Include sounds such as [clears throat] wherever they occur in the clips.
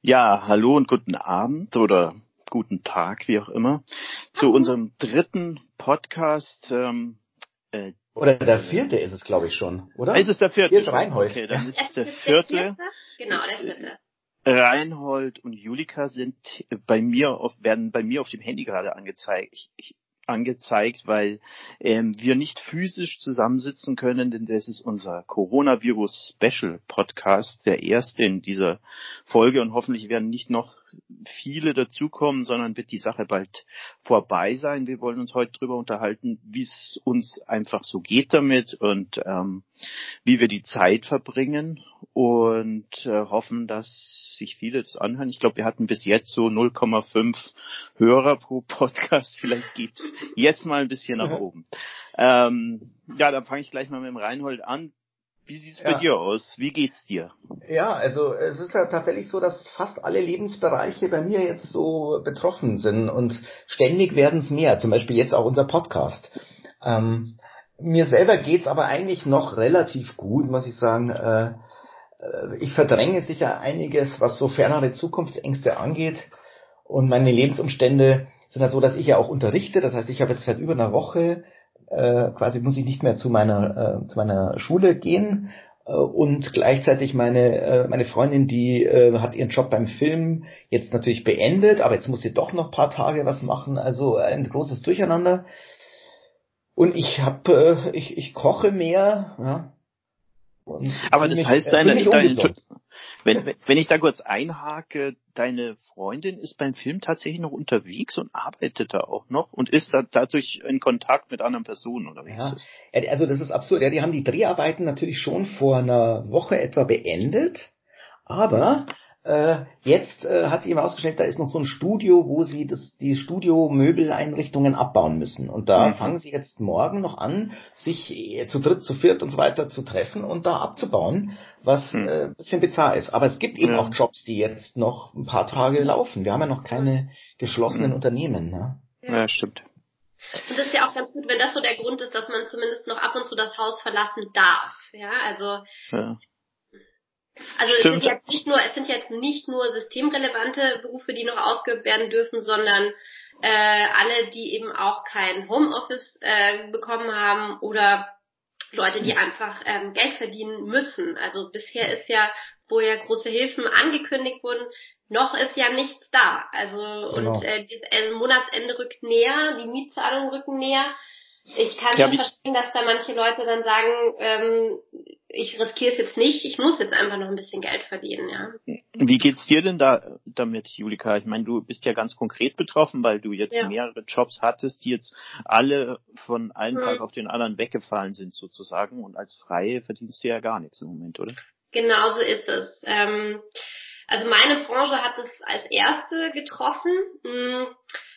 Ja, hallo und guten Abend oder guten Tag, wie auch immer, zu unserem dritten Podcast. Ähm, äh, oder der vierte ist es, glaube ich, schon, oder? Ist es der vierte? Hier ist Reinhold. Okay, dann [laughs] ist es der vierte. Genau, der vierte. Reinhold und Julika sind bei mir auf, werden bei mir auf dem Handy gerade angezeigt. Ich, ich, angezeigt, weil ähm, wir nicht physisch zusammensitzen können, denn das ist unser Coronavirus Special Podcast, der erste in dieser Folge und hoffentlich werden nicht noch viele dazukommen, sondern wird die Sache bald vorbei sein. Wir wollen uns heute darüber unterhalten, wie es uns einfach so geht damit und ähm, wie wir die Zeit verbringen und äh, hoffen, dass sich viele das anhören. Ich glaube, wir hatten bis jetzt so 0,5 Hörer pro [laughs] Podcast. Vielleicht geht's jetzt mal ein bisschen nach oben. Ähm, ja, dann fange ich gleich mal mit dem Reinhold an. Wie sieht's ja. bei dir aus? Wie geht's dir? Ja, also es ist ja tatsächlich so, dass fast alle Lebensbereiche bei mir jetzt so betroffen sind und ständig werden es mehr. Zum Beispiel jetzt auch unser Podcast. Ähm, mir selber geht's aber eigentlich noch relativ gut, muss ich sagen. Äh, äh, ich verdränge sicher einiges, was so fernere Zukunftsängste angeht. Und meine Lebensumstände sind halt so, dass ich ja auch unterrichte. Das heißt, ich habe jetzt seit über einer Woche äh, quasi muss ich nicht mehr zu meiner, äh, zu meiner Schule gehen. Äh, und gleichzeitig meine, äh, meine Freundin, die äh, hat ihren Job beim Film jetzt natürlich beendet, aber jetzt muss sie doch noch paar Tage was machen. Also ein großes Durcheinander. Und ich habe, äh, ich, ich koche mehr, ja, aber das heißt, deine, deine wenn, wenn ich da kurz einhake, deine Freundin ist beim Film tatsächlich noch unterwegs und arbeitet da auch noch und ist da dadurch in Kontakt mit anderen Personen, oder wie ja. ist das? Also das ist absurd. Ja, die haben die Dreharbeiten natürlich schon vor einer Woche etwa beendet, aber äh, jetzt äh, hat sich eben ausgestellt, da ist noch so ein Studio, wo sie das, die Studio-Möbeleinrichtungen abbauen müssen. Und da mhm. fangen sie jetzt morgen noch an, sich äh, zu dritt, zu viert und so weiter zu treffen und da abzubauen, was mhm. äh, ein bisschen bizarr ist. Aber es gibt eben ja. auch Jobs, die jetzt noch ein paar Tage laufen. Wir haben ja noch keine geschlossenen mhm. Unternehmen. Ne? Ja, stimmt. Und das ist ja auch ganz gut, wenn das so der Grund ist, dass man zumindest noch ab und zu das Haus verlassen darf. Ja, also ja. Also es sind jetzt nicht nur, es sind jetzt nicht nur systemrelevante Berufe, die noch ausgeübt werden dürfen, sondern äh, alle, die eben auch kein Homeoffice äh, bekommen haben oder Leute, die einfach ähm, Geld verdienen müssen. Also bisher ist ja, wo ja große Hilfen angekündigt wurden, noch ist ja nichts da. Also genau. und äh, das Monatsende rückt näher, die Mietzahlungen rücken näher. Ich kann ja, schon verstehen, dass da manche Leute dann sagen, ähm, ich riskiere es jetzt nicht, ich muss jetzt einfach noch ein bisschen Geld verdienen, ja. Wie geht's dir denn da damit, Julika? Ich meine, du bist ja ganz konkret betroffen, weil du jetzt ja. mehrere Jobs hattest, die jetzt alle von einem hm. Tag auf den anderen weggefallen sind sozusagen und als Freie verdienst du ja gar nichts im Moment, oder? Genau so ist es. Ähm, also meine Branche hat es als erste getroffen. Hm,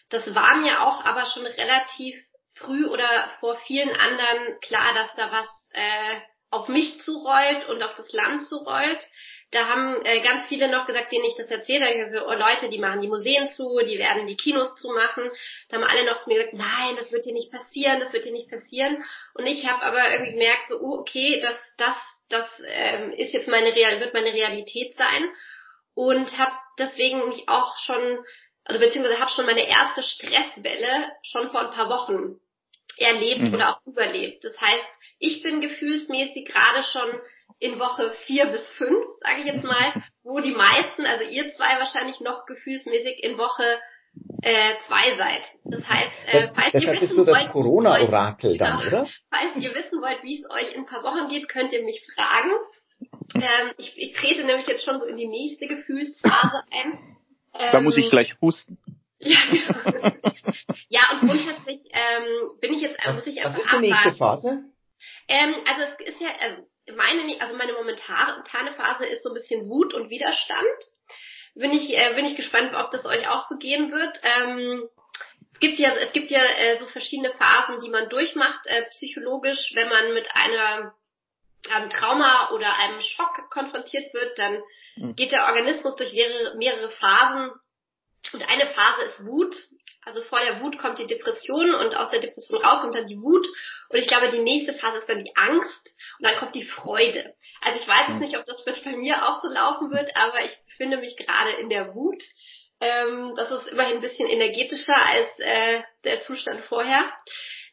das war mir auch aber schon relativ früh oder vor vielen anderen klar, dass da was äh, auf mich zurollt und auf das Land zurollt. Da haben äh, ganz viele noch gesagt, denen ich das erzählt habe, oh, Leute, die machen die Museen zu, die werden die Kinos zumachen. Da haben alle noch zu mir gesagt, nein, das wird hier nicht passieren, das wird hier nicht passieren. Und ich habe aber irgendwie gemerkt, so, oh, okay, das, das, das ähm, ist jetzt meine Real, wird meine Realität sein. Und habe deswegen mich auch schon, also beziehungsweise habe schon meine erste Stresswelle schon vor ein paar Wochen erlebt mhm. oder auch überlebt. Das heißt, ich bin gefühlsmäßig gerade schon in Woche vier bis fünf, sage ich jetzt mal, wo die meisten, also ihr zwei wahrscheinlich noch gefühlsmäßig in Woche äh, zwei seid. Das heißt, äh, falls das, ihr wissen so wollt, Corona-Orakel dann, genau, oder? Falls ihr wissen wollt, wie es euch in ein paar Wochen geht, könnt ihr mich fragen. Ähm, ich, ich trete nämlich jetzt schon so in die nächste Gefühlsphase ein. Ähm, da muss ich ähm, gleich husten. Ja, [laughs] ja und grundsätzlich ähm, bin ich jetzt, muss ich einfach Was ist die nächste Phase? Ähm, also es ist ja, also meine, also meine momentane Phase ist so ein bisschen Wut und Widerstand. Bin ich, äh, bin ich gespannt, ob das euch auch so gehen wird. Ähm, es gibt ja, es gibt ja äh, so verschiedene Phasen, die man durchmacht, äh, psychologisch, wenn man mit einer einem Trauma oder einem Schock konfrontiert wird, dann mhm. geht der Organismus durch mehrere, mehrere Phasen und eine Phase ist Wut. Also vor der Wut kommt die Depression und aus der Depression raus kommt dann die Wut. Und ich glaube, die nächste Phase ist dann die Angst und dann kommt die Freude. Also ich weiß jetzt nicht, ob das bei mir auch so laufen wird, aber ich befinde mich gerade in der Wut. Ähm, das ist immerhin ein bisschen energetischer als äh, der Zustand vorher.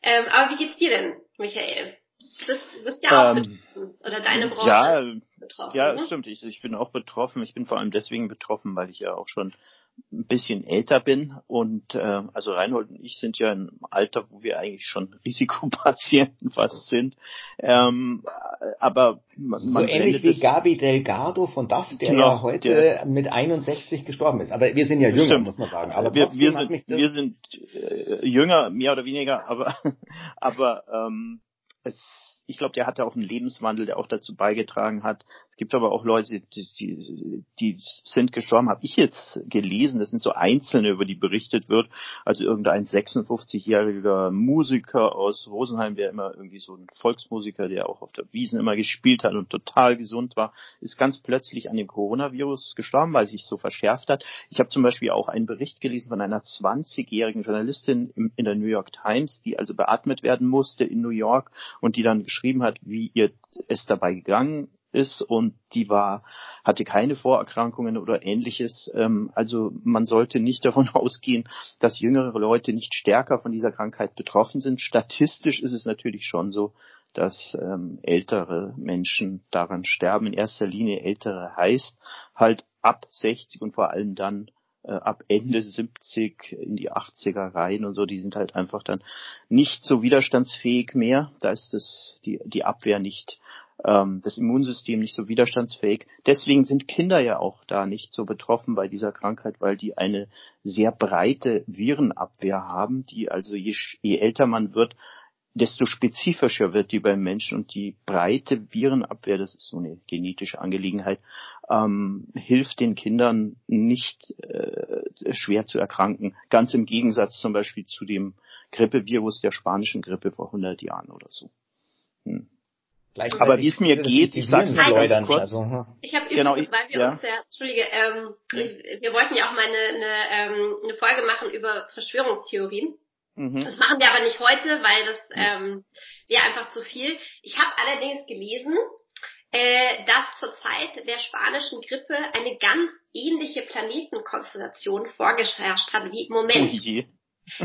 Ähm, aber wie geht's dir denn, Michael? Du bist, du bist ja auch ähm, betroffen. Oder deine Branche ja, betroffen. Ja, ne? stimmt. Ich, ich bin auch betroffen. Ich bin vor allem deswegen betroffen, weil ich ja auch schon ein bisschen älter bin und äh, also Reinhold und ich sind ja im Alter, wo wir eigentlich schon [laughs] Risikopatienten fast sind. Ähm, aber man, so ähnlich wie Gabi Delgado von DAF, der genau, ja heute der, mit 61 gestorben ist. Aber wir sind ja jünger, stimmt. muss man sagen. Aber wir, wir sind, wir sind äh, jünger, mehr oder weniger, aber [laughs] aber ähm, es ich glaube, der hatte auch einen Lebenswandel, der auch dazu beigetragen hat. Gibt aber auch Leute, die, die, die sind gestorben, habe ich jetzt gelesen. Das sind so Einzelne, über die berichtet wird. Also irgendein 56-jähriger Musiker aus Rosenheim, der immer irgendwie so ein Volksmusiker, der auch auf der Wiesen immer gespielt hat und total gesund war, ist ganz plötzlich an dem Coronavirus gestorben, weil sich so verschärft hat. Ich habe zum Beispiel auch einen Bericht gelesen von einer 20-jährigen Journalistin in der New York Times, die also beatmet werden musste in New York und die dann geschrieben hat, wie ihr es dabei gegangen ist und die war, hatte keine Vorerkrankungen oder ähnliches. Ähm, also man sollte nicht davon [laughs] ausgehen, dass jüngere Leute nicht stärker von dieser Krankheit betroffen sind. Statistisch ist es natürlich schon so, dass ähm, ältere Menschen daran sterben. In erster Linie ältere heißt halt ab 60 und vor allem dann äh, ab Ende 70 in die 80er rein und so, die sind halt einfach dann nicht so widerstandsfähig mehr. Da ist das, die, die Abwehr nicht, ähm, das Immunsystem nicht so widerstandsfähig. Deswegen sind Kinder ja auch da nicht so betroffen bei dieser Krankheit, weil die eine sehr breite Virenabwehr haben, die also je, je älter man wird, desto spezifischer wird die beim Menschen und die breite Virenabwehr, das ist so eine genetische Angelegenheit, ähm, hilft den Kindern nicht äh, schwer zu erkranken. Ganz im Gegensatz zum Beispiel zu dem Grippevirus der spanischen Grippe vor 100 Jahren oder so. Hm. Aber wie es mir geht, ich sage es kurz. Also, hm. Ich habe genau, übrigens, weil wir ja. uns ja, Entschuldige, ähm, ich, wir wollten ja auch mal eine, eine, ähm, eine Folge machen über Verschwörungstheorien. Mhm. Das machen wir aber nicht heute, weil das ähm, wäre einfach zu viel. Ich habe allerdings gelesen, äh, dass zur Zeit der spanischen Grippe eine ganz ähnliche Planetenkonstellation vorgeherrscht hat wie im Moment.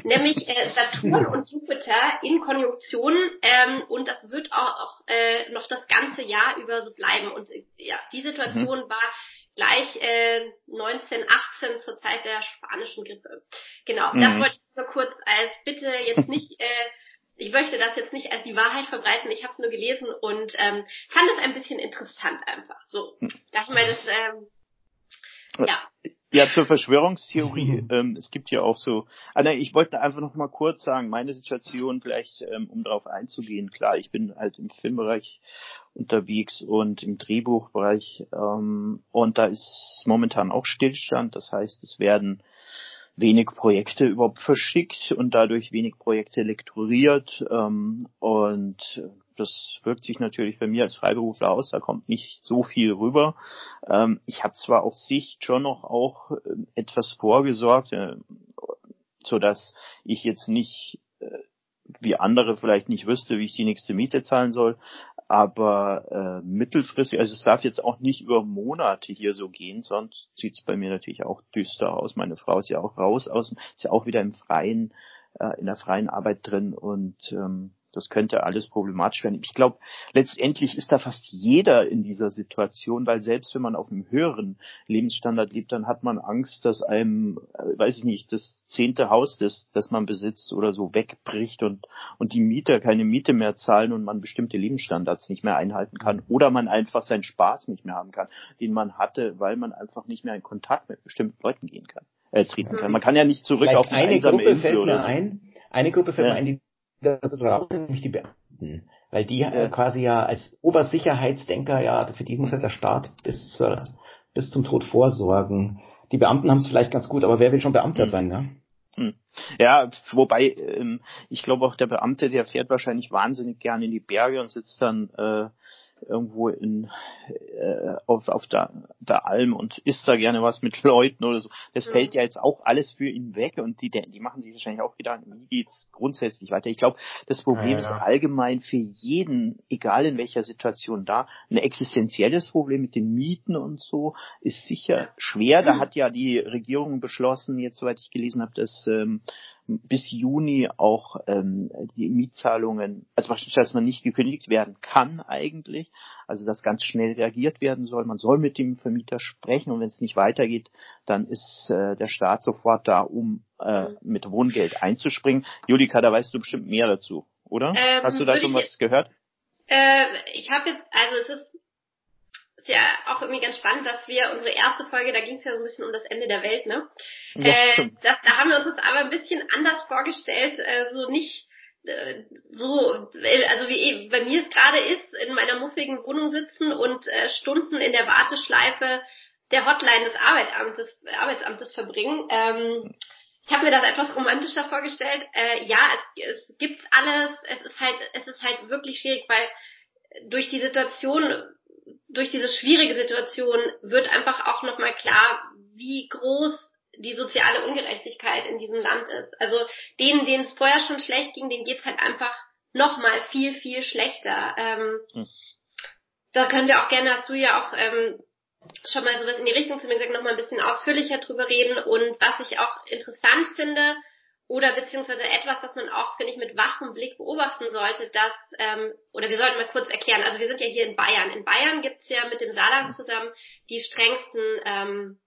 Nämlich äh, Saturn und Jupiter in Konjunktion ähm, und das wird auch, auch äh, noch das ganze Jahr über so bleiben. Und äh, ja, die Situation mhm. war gleich äh, 1918 zur Zeit der spanischen Grippe. Genau, mhm. das wollte ich nur kurz als bitte jetzt nicht, äh, ich möchte das jetzt nicht als die Wahrheit verbreiten, ich habe es nur gelesen und ähm, fand es ein bisschen interessant einfach. So, hm. da ich mal das, ähm, ja. Ja, zur Verschwörungstheorie. ähm, es gibt ja auch so. Ah, nein, ich wollte einfach noch mal kurz sagen, meine Situation vielleicht, ähm, um darauf einzugehen. Klar, ich bin halt im Filmbereich unterwegs und im Drehbuchbereich ähm, und da ist momentan auch Stillstand. Das heißt, es werden wenig Projekte überhaupt verschickt und dadurch wenig Projekte lektoriert ähm, und das wirkt sich natürlich bei mir als Freiberufler aus, da kommt nicht so viel rüber. Ähm, ich habe zwar auf Sicht schon noch auch äh, etwas vorgesorgt, äh, so dass ich jetzt nicht äh, wie andere vielleicht nicht wüsste, wie ich die nächste Miete zahlen soll, aber äh, mittelfristig, also es darf jetzt auch nicht über Monate hier so gehen, sonst sieht es bei mir natürlich auch düster aus. Meine Frau ist ja auch raus aus, ist ja auch wieder im freien, äh, in der freien Arbeit drin und ähm, das könnte alles problematisch werden. Ich glaube, letztendlich ist da fast jeder in dieser Situation, weil selbst wenn man auf einem höheren Lebensstandard lebt, dann hat man Angst, dass einem, äh, weiß ich nicht, das zehnte Haus, das, das man besitzt oder so wegbricht und, und die Mieter keine Miete mehr zahlen und man bestimmte Lebensstandards nicht mehr einhalten kann oder man einfach seinen Spaß nicht mehr haben kann, den man hatte, weil man einfach nicht mehr in Kontakt mit bestimmten Leuten gehen kann, äh, treten kann. Man kann ja nicht zurück Vielleicht auf eine, eine einsame Gruppe fällt mir so. ein. Eine Gruppe fällt ja. mir ein, die das raus, nämlich die Beamten. Weil die äh, quasi ja als Obersicherheitsdenker, ja, für die muss ja der Staat bis, äh, bis zum Tod vorsorgen. Die Beamten haben es vielleicht ganz gut, aber wer will schon Beamter hm. sein, ne? Hm. Ja, wobei ähm, ich glaube auch der Beamte, der fährt wahrscheinlich wahnsinnig gern in die Berge und sitzt dann äh, irgendwo in äh, auf, auf der, der Alm und isst da gerne was mit [laughs] Leuten oder so. Das mhm. fällt ja jetzt auch alles für ihn weg und die, die machen sich wahrscheinlich auch Gedanken, wie geht's grundsätzlich weiter. Ich glaube, das Problem ja, ja. ist allgemein für jeden, egal in welcher Situation da, ein existenzielles Problem mit den Mieten und so ist sicher schwer. Da mhm. hat ja die Regierung beschlossen, jetzt soweit ich gelesen habe, dass ähm, bis Juni auch ähm, die Mietzahlungen, also dass man nicht gekündigt werden kann eigentlich, also dass ganz schnell reagiert werden soll. Man soll mit dem Vermieter sprechen und wenn es nicht weitergeht, dann ist äh, der Staat sofort da, um äh, mit Wohngeld einzuspringen. Julika, da weißt du bestimmt mehr dazu, oder? Ähm, Hast du da schon was gehört? Äh, ich habe jetzt, also es ist ist ja auch irgendwie ganz spannend, dass wir unsere erste Folge, da ging es ja so ein bisschen um das Ende der Welt, ne? Ja, äh, das, da haben wir uns jetzt aber ein bisschen anders vorgestellt, äh, so nicht äh, so, also wie bei mir es gerade ist, in meiner muffigen Wohnung sitzen und äh, Stunden in der Warteschleife der Hotline des Arbeitsamtes, Arbeitsamtes verbringen. Ähm, ich habe mir das etwas romantischer vorgestellt. Äh, ja, es, es gibt alles. Es ist halt, es ist halt wirklich schwierig, weil durch die Situation durch diese schwierige Situation wird einfach auch nochmal klar, wie groß die soziale Ungerechtigkeit in diesem Land ist. Also denen, denen es vorher schon schlecht ging, denen geht's halt einfach nochmal viel, viel schlechter. Ähm, hm. Da können wir auch gerne, hast du ja auch ähm, schon mal sowas in die Richtung zu mir gesagt, nochmal ein bisschen ausführlicher drüber reden. Und was ich auch interessant finde, oder beziehungsweise etwas, das man auch, finde ich, mit wachem Blick beobachten sollte, dass, ähm, oder wir sollten mal kurz erklären, also wir sind ja hier in Bayern. In Bayern gibt's ja mit dem Saarland zusammen die strengsten ähm,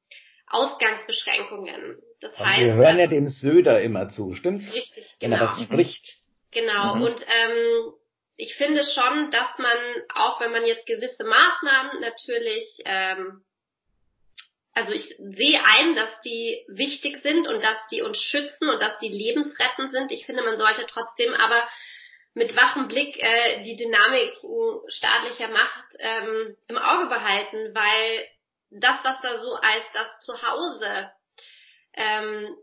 Ausgangsbeschränkungen. Das heißt, wir hören ja dem Söder immer zu, stimmt's? Richtig, genau. Wenn er was genau. spricht. Genau, mhm. und ähm, ich finde schon, dass man, auch wenn man jetzt gewisse Maßnahmen natürlich ähm, also ich sehe ein, dass die wichtig sind und dass die uns schützen und dass die lebensrettend sind. Ich finde, man sollte trotzdem aber mit wachem Blick äh, die Dynamiken staatlicher Macht ähm, im Auge behalten, weil das, was da so als das Zuhause ähm,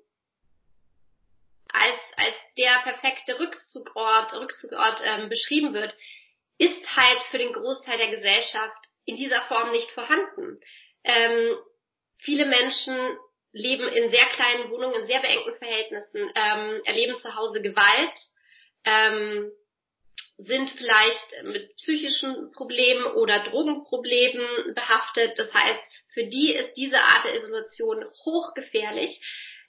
als, als der perfekte Rückzugort, Rückzugort ähm, beschrieben wird, ist halt für den Großteil der Gesellschaft in dieser Form nicht vorhanden. Ähm, Viele Menschen leben in sehr kleinen Wohnungen, in sehr beengten Verhältnissen, ähm, erleben zu Hause Gewalt, ähm, sind vielleicht mit psychischen Problemen oder Drogenproblemen behaftet. Das heißt, für die ist diese Art der Isolation hochgefährlich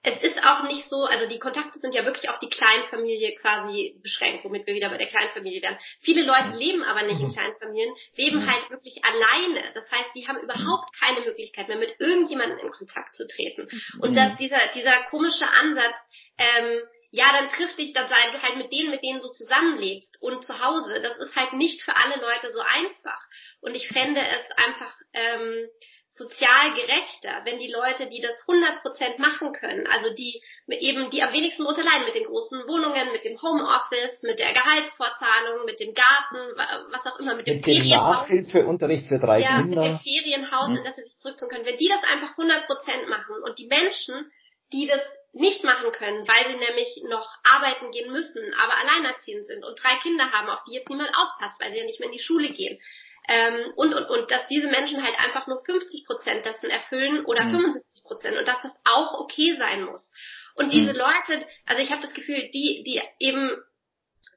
es ist auch nicht so, also die Kontakte sind ja wirklich auf die Kleinfamilie quasi beschränkt, womit wir wieder bei der Kleinfamilie wären. Viele Leute leben aber nicht in mhm. Kleinfamilien, leben mhm. halt wirklich alleine. Das heißt, die haben überhaupt keine Möglichkeit mehr, mit irgendjemandem in Kontakt zu treten. Und mhm. dass dieser, dieser komische Ansatz, ähm, ja, dann trifft dich, dann halt mit denen, mit denen du zusammenlebst und zu Hause. Das ist halt nicht für alle Leute so einfach. Und ich fände es einfach ähm, sozial gerechter, wenn die Leute, die das 100% machen können, also die eben, die am wenigsten unterleiden mit den großen Wohnungen, mit dem Homeoffice, mit der Gehaltsvorzahlung, mit dem Garten, was auch immer, mit, mit dem, dem Nachhilfeunterricht für drei ja, Kinder. mit dem Ferienhaus, hm. in das sie sich zurückziehen können. Wenn die das einfach 100% machen und die Menschen, die das nicht machen können, weil sie nämlich noch arbeiten gehen müssen, aber alleinerziehend sind und drei Kinder haben, auf die jetzt niemand aufpasst, weil sie ja nicht mehr in die Schule gehen, ähm, und, und, und dass diese Menschen halt einfach nur 50 Prozent dessen erfüllen oder mhm. 75 Prozent und dass das auch okay sein muss. Und diese mhm. Leute, also ich habe das Gefühl, die, die eben,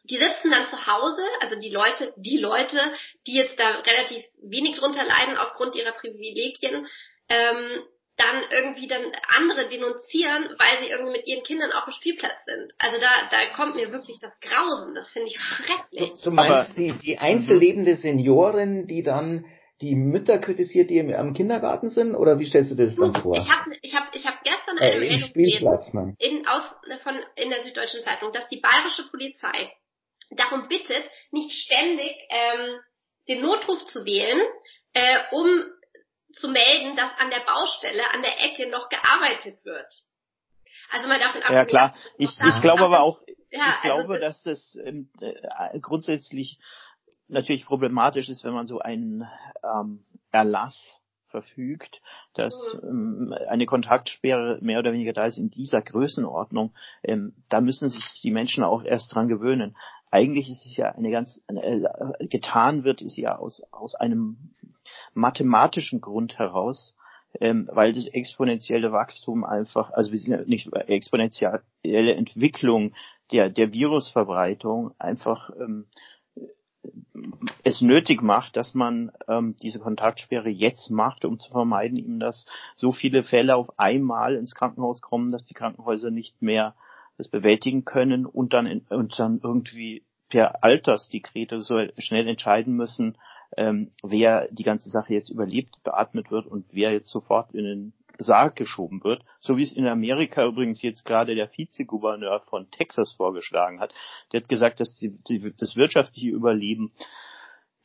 die sitzen dann zu Hause, also die Leute, die Leute, die jetzt da relativ wenig drunter leiden aufgrund ihrer Privilegien, ähm, dann irgendwie dann andere denunzieren, weil sie irgendwie mit ihren Kindern auf dem Spielplatz sind. Also da, da kommt mir wirklich das Grausen. Das finde ich schrecklich. Du, du meinst die, die einzellebende Seniorin, die dann die Mütter kritisiert, die am Kindergarten sind? Oder wie stellst du das dann vor? Ich habe ich hab, ich hab gestern eine äh, Meldung gelesen in, aus, von, in der Süddeutschen Zeitung, dass die bayerische Polizei darum bittet, nicht ständig ähm, den Notruf zu wählen, äh, um zu melden, dass an der Baustelle, an der Ecke noch gearbeitet wird. Also mal davon ab. Ja klar, ich, ich glaube aber auch, ja, ich glaube, also, dass das ähm, äh, grundsätzlich natürlich problematisch ist, wenn man so einen ähm, Erlass verfügt, dass mhm. ähm, eine Kontaktsperre mehr oder weniger da ist in dieser Größenordnung, ähm, da müssen sich die Menschen auch erst dran gewöhnen. Eigentlich ist es ja eine ganz äh, getan wird, ist ja aus aus einem mathematischen Grund heraus, ähm, weil das exponentielle Wachstum einfach, also wir sind ja nicht exponentielle Entwicklung der der Virusverbreitung einfach ähm, es nötig macht, dass man ähm, diese Kontaktsperre jetzt macht, um zu vermeiden, eben, dass so viele Fälle auf einmal ins Krankenhaus kommen, dass die Krankenhäuser nicht mehr das bewältigen können und dann in, und dann irgendwie per Altersdekrete so schnell entscheiden müssen, ähm, wer die ganze Sache jetzt überlebt, beatmet wird und wer jetzt sofort in den Sarg geschoben wird, so wie es in Amerika übrigens jetzt gerade der Vizegouverneur von Texas vorgeschlagen hat. Der hat gesagt, dass die, die, das wirtschaftliche Überleben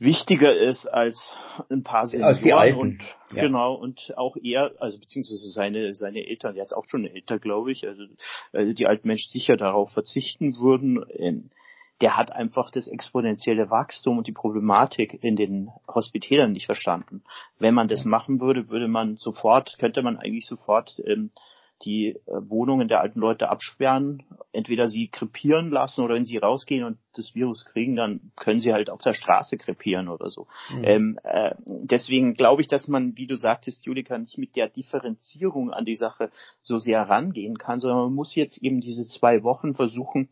wichtiger ist als ein paar Senioren und ja. genau und auch er, also beziehungsweise seine seine Eltern, der ist auch schon älter, glaube ich, also äh, die alten Menschen sicher darauf verzichten würden. Ähm, der hat einfach das exponentielle Wachstum und die Problematik in den Hospitälern nicht verstanden. Wenn man das machen würde, würde man sofort, könnte man eigentlich sofort ähm, die äh, Wohnungen der alten Leute absperren, entweder sie krepieren lassen oder wenn sie rausgehen und das Virus kriegen, dann können sie halt auf der Straße krepieren oder so. Mhm. Ähm, äh, deswegen glaube ich, dass man, wie du sagtest, Julika, nicht mit der Differenzierung an die Sache so sehr rangehen kann, sondern man muss jetzt eben diese zwei Wochen versuchen,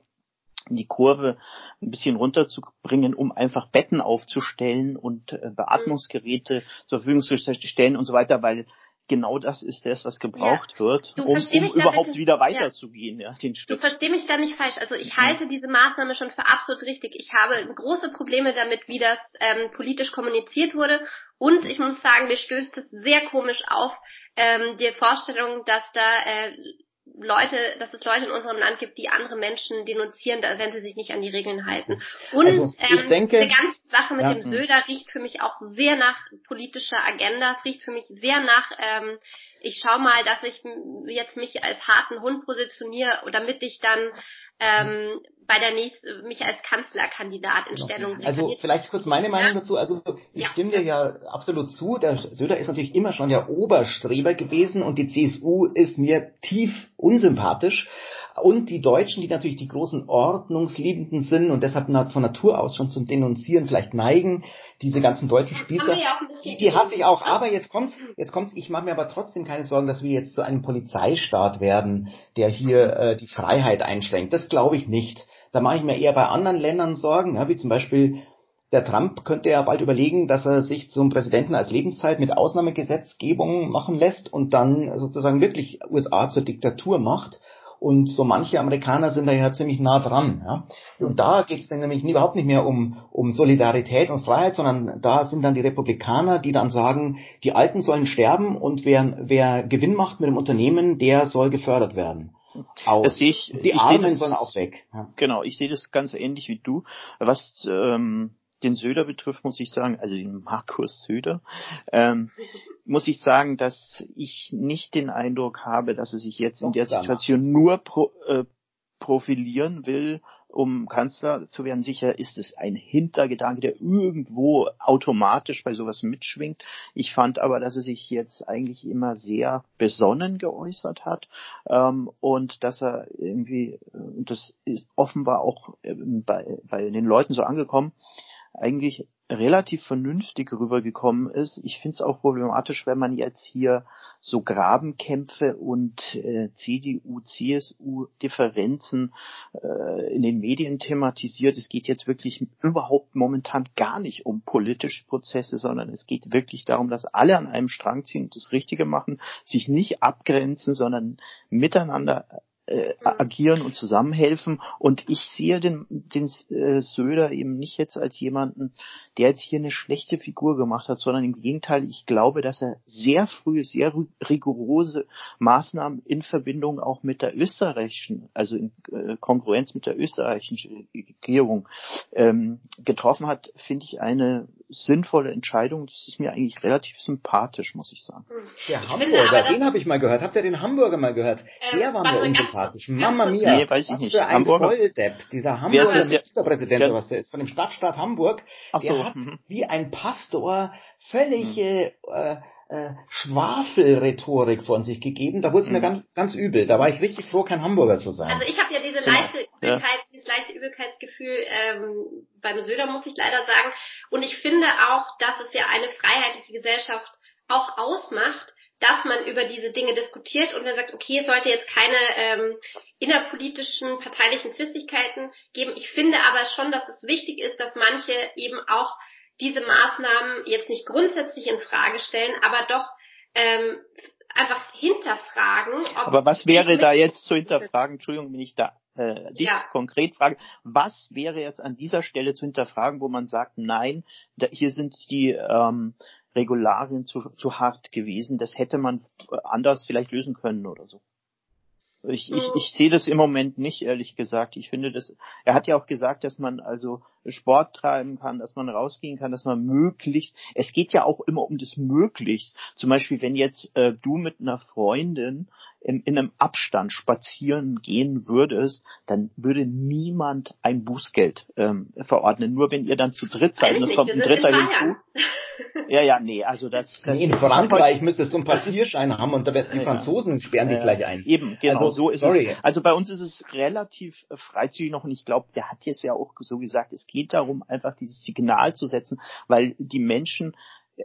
die Kurve ein bisschen runterzubringen, um einfach Betten aufzustellen und äh, Beatmungsgeräte zur Verfügung zu stellen und so weiter, weil genau das ist das, was gebraucht ja. wird, um, um überhaupt wieder weiterzugehen, ja. ja, den Schritt. Du versteh mich da nicht falsch. Also ich mhm. halte diese Maßnahme schon für absolut richtig. Ich habe große Probleme damit, wie das ähm, politisch kommuniziert wurde. Und ich muss sagen, mir stößt es sehr komisch auf, ähm, die Vorstellung, dass da äh, Leute, dass es Leute in unserem Land gibt, die andere Menschen denunzieren, wenn sie sich nicht an die Regeln halten. Und also, ähm, denke, die ganze Sache mit ja, dem Söder riecht für mich auch sehr nach politischer Agenda. Es riecht für mich sehr nach, ähm, ich schau mal, dass ich jetzt mich als harten Hund positioniere, damit ich dann ähm, bei der nächsten, mich als Kanzlerkandidat in genau. Stellung bringen. Also vielleicht kurz meine Meinung dazu. Also ich ja. stimme dir ja absolut zu. Der Söder ist natürlich immer schon der Oberstreber gewesen und die CSU ist mir tief unsympathisch. Und die Deutschen, die natürlich die großen Ordnungsliebenden sind und deshalb von Natur aus schon zum Denunzieren vielleicht neigen, diese ganzen deutschen Spießer, die, die hasse ich auch. Aber jetzt kommt's, jetzt kommt's, ich mache mir aber trotzdem keine Sorgen, dass wir jetzt zu einem Polizeistaat werden, der hier äh, die Freiheit einschränkt. Das glaube ich nicht. Da mache ich mir eher bei anderen Ländern Sorgen, ja, wie zum Beispiel der Trump könnte ja bald überlegen, dass er sich zum Präsidenten als Lebenszeit mit Ausnahmegesetzgebung machen lässt und dann sozusagen wirklich USA zur Diktatur macht. Und so manche Amerikaner sind da ja ziemlich nah dran. Ja? Und da geht es dann nämlich überhaupt nicht mehr um, um Solidarität und Freiheit, sondern da sind dann die Republikaner, die dann sagen, die Alten sollen sterben und wer, wer Gewinn macht mit dem Unternehmen, der soll gefördert werden. Auch. Das sehe ich, die ich Armen sollen auch weg. Ja. Genau, ich sehe das ganz ähnlich wie du. Was ähm, den Söder betrifft, muss ich sagen, also den Markus Söder, ähm, muss ich sagen, dass ich nicht den Eindruck habe, dass er sich jetzt in der Situation nur pro, äh, profilieren will, um Kanzler zu werden. Sicher ist es ein Hintergedanke, der irgendwo automatisch bei sowas mitschwingt. Ich fand aber, dass er sich jetzt eigentlich immer sehr besonnen geäußert hat ähm, und dass er irgendwie, äh, das ist offenbar auch äh, bei, bei den Leuten so angekommen, eigentlich relativ vernünftig rübergekommen ist. Ich finde es auch problematisch, wenn man jetzt hier so Grabenkämpfe und äh, CDU, CSU Differenzen äh, in den Medien thematisiert. Es geht jetzt wirklich überhaupt momentan gar nicht um politische Prozesse, sondern es geht wirklich darum, dass alle an einem Strang ziehen und das Richtige machen, sich nicht abgrenzen, sondern miteinander äh, agieren und zusammenhelfen. Und ich sehe den, den äh, Söder eben nicht jetzt als jemanden, der jetzt hier eine schlechte Figur gemacht hat, sondern im Gegenteil, ich glaube, dass er sehr früh, sehr rigorose Maßnahmen in Verbindung auch mit der österreichischen, also in äh, Konkurrenz mit der österreichischen Regierung ähm, getroffen hat, finde ich eine sinnvolle Entscheidung. Das ist mir eigentlich relativ sympathisch, muss ich sagen. Der Hamburger, den habe ich mal gehört. Habt ihr den Hamburger mal gehört? Ähm, der war mir unsympathisch. Mama mia. Nee, weiß ich was nicht. Für ein Hamburger? Volldepp. Dieser Hamburger Ministerpräsident, der, was der ist, von dem Stadtstaat Hamburg. Ach der so, hat mhm. wie ein Pastor völlig mhm. äh, äh, Schwafelrhetorik von sich gegeben. Da wurde es mhm. mir ganz, ganz übel. Da war ich richtig froh, kein Hamburger zu sein. Also ich habe ja diese leichte Übelkeit, ja. dieses leichte Übelkeitsgefühl ähm, beim Söder, muss ich leider sagen. Und ich finde auch, dass es ja eine freiheitliche Gesellschaft auch ausmacht, dass man über diese Dinge diskutiert und man sagt, okay, es sollte jetzt keine ähm, innerpolitischen, parteilichen Zwistigkeiten geben. Ich finde aber schon, dass es wichtig ist, dass manche eben auch diese Maßnahmen jetzt nicht grundsätzlich in Frage stellen, aber doch ähm, einfach hinterfragen. aber was wäre da jetzt zu hinterfragen? Entschuldigung, wenn ich da äh, dich ja. konkret frage, was wäre jetzt an dieser Stelle zu hinterfragen, wo man sagt, nein, da, hier sind die ähm, Regularien zu, zu hart gewesen, das hätte man anders vielleicht lösen können oder so. Ich, ich, ich sehe das im Moment nicht, ehrlich gesagt. Ich finde das, er hat ja auch gesagt, dass man also Sport treiben kann, dass man rausgehen kann, dass man möglichst, es geht ja auch immer um das möglichst. Zum Beispiel, wenn jetzt äh, du mit einer Freundin in, in einem Abstand spazieren gehen würdest, dann würde niemand ein Bußgeld ähm, verordnen. Nur wenn ihr dann zu dritt seid, und es kommt ein Dritter hinzu. [laughs] Ja, ja, nee, also das. das nee, in Frankreich müsstest du einen Passierschein haben und da werden die Franzosen sperren dich gleich ein. Eben, genau, also, so ist sorry. es. Also bei uns ist es relativ äh, freizügig noch und ich glaube, der hat jetzt ja auch so gesagt, es geht darum, einfach dieses Signal zu setzen, weil die Menschen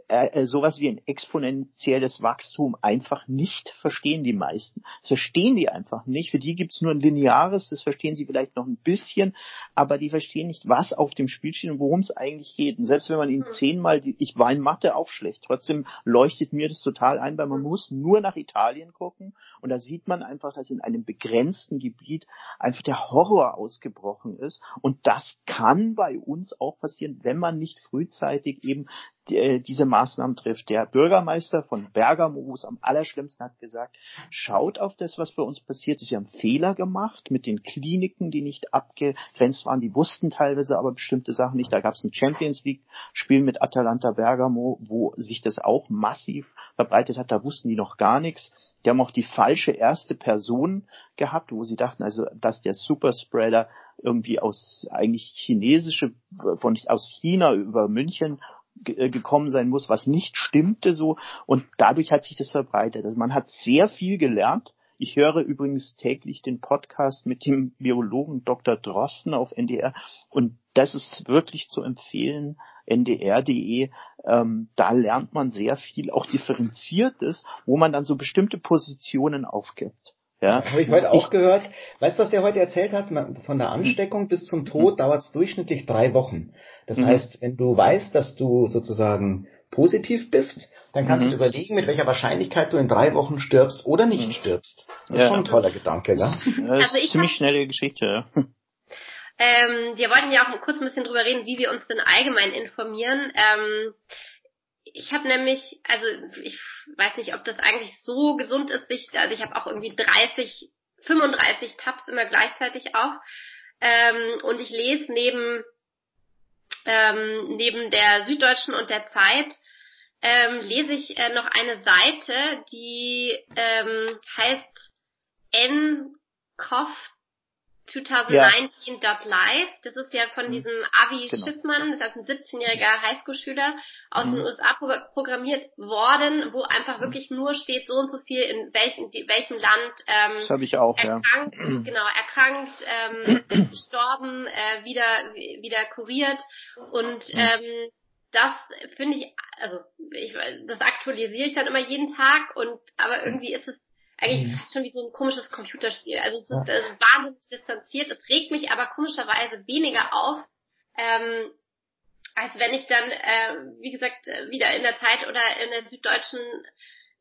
äh, äh, sowas wie ein exponentielles Wachstum einfach nicht verstehen die meisten. Das verstehen die einfach nicht. Für die gibt's nur ein lineares, das verstehen sie vielleicht noch ein bisschen, aber die verstehen nicht, was auf dem Spiel steht und worum es eigentlich geht. Und selbst wenn man ihnen hm. zehnmal, ich war in Mathe auch schlecht, trotzdem leuchtet mir das total ein, weil man muss nur nach Italien gucken und da sieht man einfach, dass in einem begrenzten Gebiet einfach der Horror ausgebrochen ist und das kann bei uns auch passieren, wenn man nicht frühzeitig eben die, äh, diese Maßnahmen trifft. Der Bürgermeister von Bergamo, wo es am allerschlimmsten hat gesagt, schaut auf das, was bei uns passiert ist. Sie haben Fehler gemacht mit den Kliniken, die nicht abgegrenzt waren. Die wussten teilweise aber bestimmte Sachen nicht. Da gab es ein Champions League-Spiel mit Atalanta Bergamo, wo sich das auch massiv verbreitet hat. Da wussten die noch gar nichts. Die haben auch die falsche erste Person gehabt, wo sie dachten, also, dass der Superspreader irgendwie aus eigentlich chinesische, von aus China über München gekommen sein muss, was nicht stimmte so und dadurch hat sich das verbreitet. Also man hat sehr viel gelernt. Ich höre übrigens täglich den Podcast mit dem Biologen Dr. Drosten auf NDR und das ist wirklich zu empfehlen, ndr.de. Ähm, da lernt man sehr viel, auch differenziertes, wo man dann so bestimmte Positionen aufgibt. Ja. Habe ich heute auch gehört. Weißt du, was der heute erzählt hat? Von der Ansteckung bis zum Tod mhm. dauert es durchschnittlich drei Wochen. Das mhm. heißt, wenn du weißt, dass du sozusagen positiv bist, dann kannst mhm. du überlegen, mit welcher Wahrscheinlichkeit du in drei Wochen stirbst oder nicht mhm. stirbst. Das ja. ist schon ein toller Gedanke, ja? Das ist also ich ziemlich schnelle Geschichte, ja. [laughs] Ähm, wir wollten ja auch kurz ein bisschen drüber reden, wie wir uns denn allgemein informieren. Ähm, ich habe nämlich, also ich weiß nicht, ob das eigentlich so gesund ist, sich, also ich habe auch irgendwie 30, 35 Tabs immer gleichzeitig auf. Ähm, und ich lese neben ähm, neben der Süddeutschen und der Zeit ähm, lese ich äh, noch eine Seite, die ähm, heißt ncof 2019.live. Das ist ja von mhm. diesem Avi genau. Schiffmann, das ist ein 17-jähriger Highschool-Schüler aus mhm. den USA programmiert worden, wo einfach wirklich nur steht, so und so viel in welchem, welchem Land ähm, das ich auch, erkrankt, ja. [clears throat] genau, erkrankt, ähm, [clears throat] gestorben, äh, wieder, wieder kuriert und mhm. ähm, das finde ich, also ich, das aktualisiere ich dann immer jeden Tag und aber irgendwie ist es eigentlich mhm. fast schon wie so ein komisches Computerspiel. Also es ist ja. also wahnsinnig distanziert. Es regt mich aber komischerweise weniger auf, ähm, als wenn ich dann, äh, wie gesagt, äh, wieder in der Zeit oder in der Süddeutschen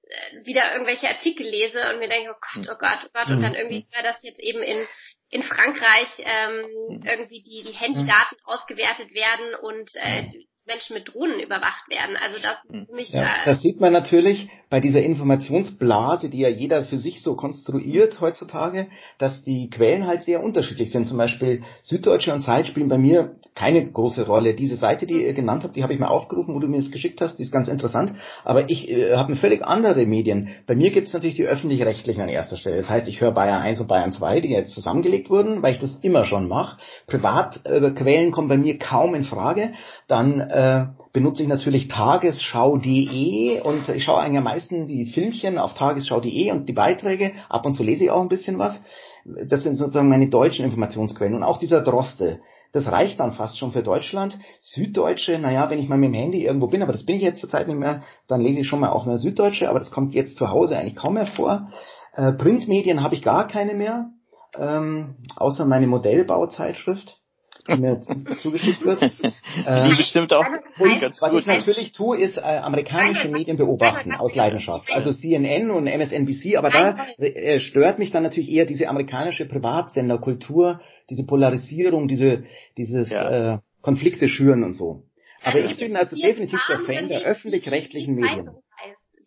äh, wieder irgendwelche Artikel lese und mir denke, oh Gott, oh Gott, oh Gott, und dann mhm. irgendwie wäre das jetzt eben in in Frankreich ähm, mhm. irgendwie die, die Handydaten ausgewertet werden und äh, Menschen mit Drohnen überwacht werden. Also das mich. Ja, äh, das sieht man natürlich bei dieser Informationsblase, die ja jeder für sich so konstruiert heutzutage, dass die Quellen halt sehr unterschiedlich sind. Zum Beispiel Süddeutsche und Zeit spielen bei mir keine große Rolle. Diese Seite, die ihr genannt habt, die habe ich mir aufgerufen, wo du mir das geschickt hast, die ist ganz interessant. Aber ich äh, habe völlig andere Medien. Bei mir gibt es natürlich die öffentlich-rechtlichen an erster Stelle. Das heißt, ich höre Bayern 1 und Bayern 2, die jetzt zusammengelegt wurden, weil ich das immer schon mache. Privatquellen äh, kommen bei mir kaum in Frage. Dann äh, benutze ich natürlich tagesschau.de und ich schaue eigentlich am meisten die Filmchen auf tagesschau.de und die Beiträge. Ab und zu lese ich auch ein bisschen was. Das sind sozusagen meine deutschen Informationsquellen. Und auch dieser Droste, das reicht dann fast schon für Deutschland. Süddeutsche, naja, wenn ich mal mit dem Handy irgendwo bin, aber das bin ich jetzt zurzeit nicht mehr, dann lese ich schon mal auch mehr Süddeutsche, aber das kommt jetzt zu Hause eigentlich kaum mehr vor. Äh, Printmedien habe ich gar keine mehr, ähm, außer meine Modellbauzeitschrift die mir zugeschickt wird. [laughs] Die äh, bestimmt auch und ganz was gut. ich natürlich tue, ist äh, amerikanische Medien beobachten aus Leidenschaft. Also CNN und MSNBC, aber da äh, stört mich dann natürlich eher diese amerikanische Privatsenderkultur, diese Polarisierung, diese dieses ja. äh, Konflikte schüren und so. Aber ich bin also definitiv der Fan der öffentlich-rechtlichen Medien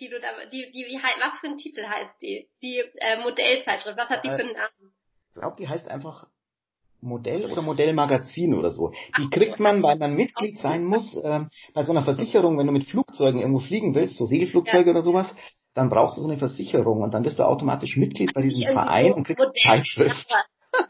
die du da, die, die, wie, was für ein Titel heißt die? Die äh, Modellzeitschrift, was hat die für einen Namen? Ich glaube, die heißt einfach Modell oder Modellmagazin oder so. Die kriegt man, weil man Mitglied sein muss, äh, bei so einer Versicherung, wenn du mit Flugzeugen irgendwo fliegen willst, so Segelflugzeuge ja. oder sowas, dann brauchst du so eine Versicherung und dann bist du automatisch Mitglied bei diesem Verein und kriegst Zeitschrift.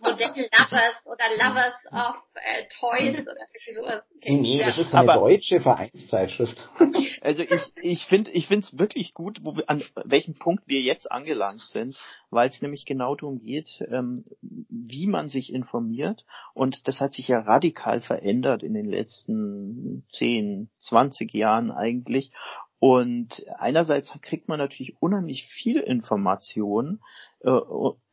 Modell-Lovers oder Lovers of äh, Toys oder sowas. Okay. Nee, das ist eine Aber, deutsche Vereinszeitschrift. [laughs] Also ich, ich finde ich finde es wirklich gut, wo wir, an welchem Punkt wir jetzt angelangt sind, weil es nämlich genau darum geht, ähm, wie man sich informiert. Und das hat sich ja radikal verändert in den letzten 10, 20 Jahren eigentlich. Und einerseits kriegt man natürlich unheimlich viel Information, äh,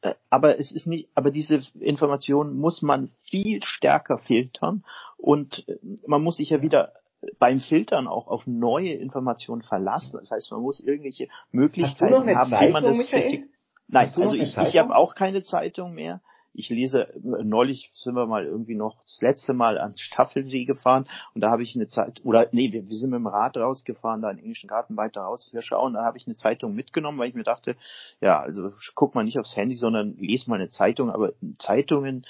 äh, aber es ist nicht, aber diese Information muss man viel stärker filtern und äh, man muss sich ja wieder beim Filtern auch auf neue Informationen verlassen. Das heißt, man muss irgendwelche Möglichkeiten haben, Zeitung, wie man das richtig. Nein, also ich, ich habe auch keine Zeitung mehr ich lese, neulich sind wir mal irgendwie noch das letzte Mal an Staffelsee gefahren und da habe ich eine Zeit, oder nee, wir, wir sind mit dem Rad rausgefahren, da in den englischen Garten weiter raus, wir schauen, da habe ich eine Zeitung mitgenommen, weil ich mir dachte, ja, also guck mal nicht aufs Handy, sondern lese mal eine Zeitung, aber Zeitungen,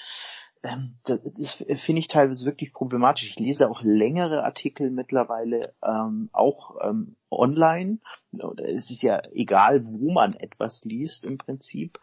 ähm, das, das finde ich teilweise wirklich problematisch. Ich lese auch längere Artikel mittlerweile ähm, auch ähm, online. Es ist ja egal, wo man etwas liest im Prinzip.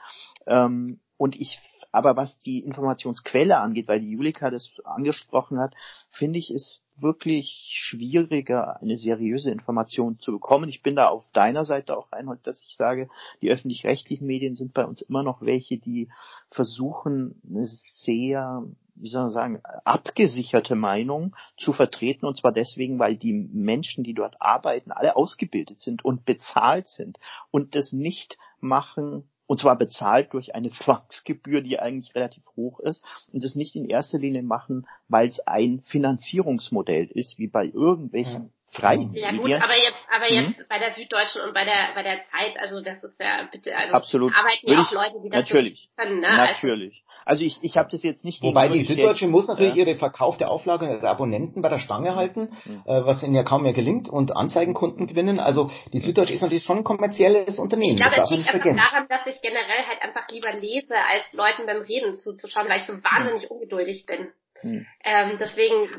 Ähm, und ich aber was die Informationsquelle angeht, weil die Julika das angesprochen hat, finde ich es wirklich schwieriger, eine seriöse Information zu bekommen. Ich bin da auf deiner Seite auch, Reinhold, dass ich sage, die öffentlich-rechtlichen Medien sind bei uns immer noch welche, die versuchen, eine sehr, wie soll man sagen, abgesicherte Meinung zu vertreten. Und zwar deswegen, weil die Menschen, die dort arbeiten, alle ausgebildet sind und bezahlt sind und das nicht machen, und zwar bezahlt durch eine [laughs] Zwangsgebühr, die eigentlich relativ hoch ist und das nicht in erster Linie machen, weil es ein Finanzierungsmodell ist, wie bei irgendwelchen freien Ja gut, aber jetzt, aber mhm. jetzt bei der Süddeutschen und bei der bei der Zeit, also das ist ja bitte, also Absolut. arbeiten ja auch Leute, die das natürlich, können, ne? Also natürlich. Also ich, ich habe das jetzt nicht. Wobei die Süddeutsche muss natürlich ja. ihre verkaufte Auflage der Abonnenten bei der Stange halten, mhm. äh, was ihnen ja kaum mehr gelingt und Anzeigenkunden gewinnen. Also die Süddeutsche ist natürlich schon ein kommerzielles Unternehmen. Ich glaube, es liegt einfach daran, dass ich generell halt einfach lieber lese, als Leuten beim Reden zuzuschauen, weil ich so wahnsinnig mhm. ungeduldig bin. Mhm. Ähm, deswegen.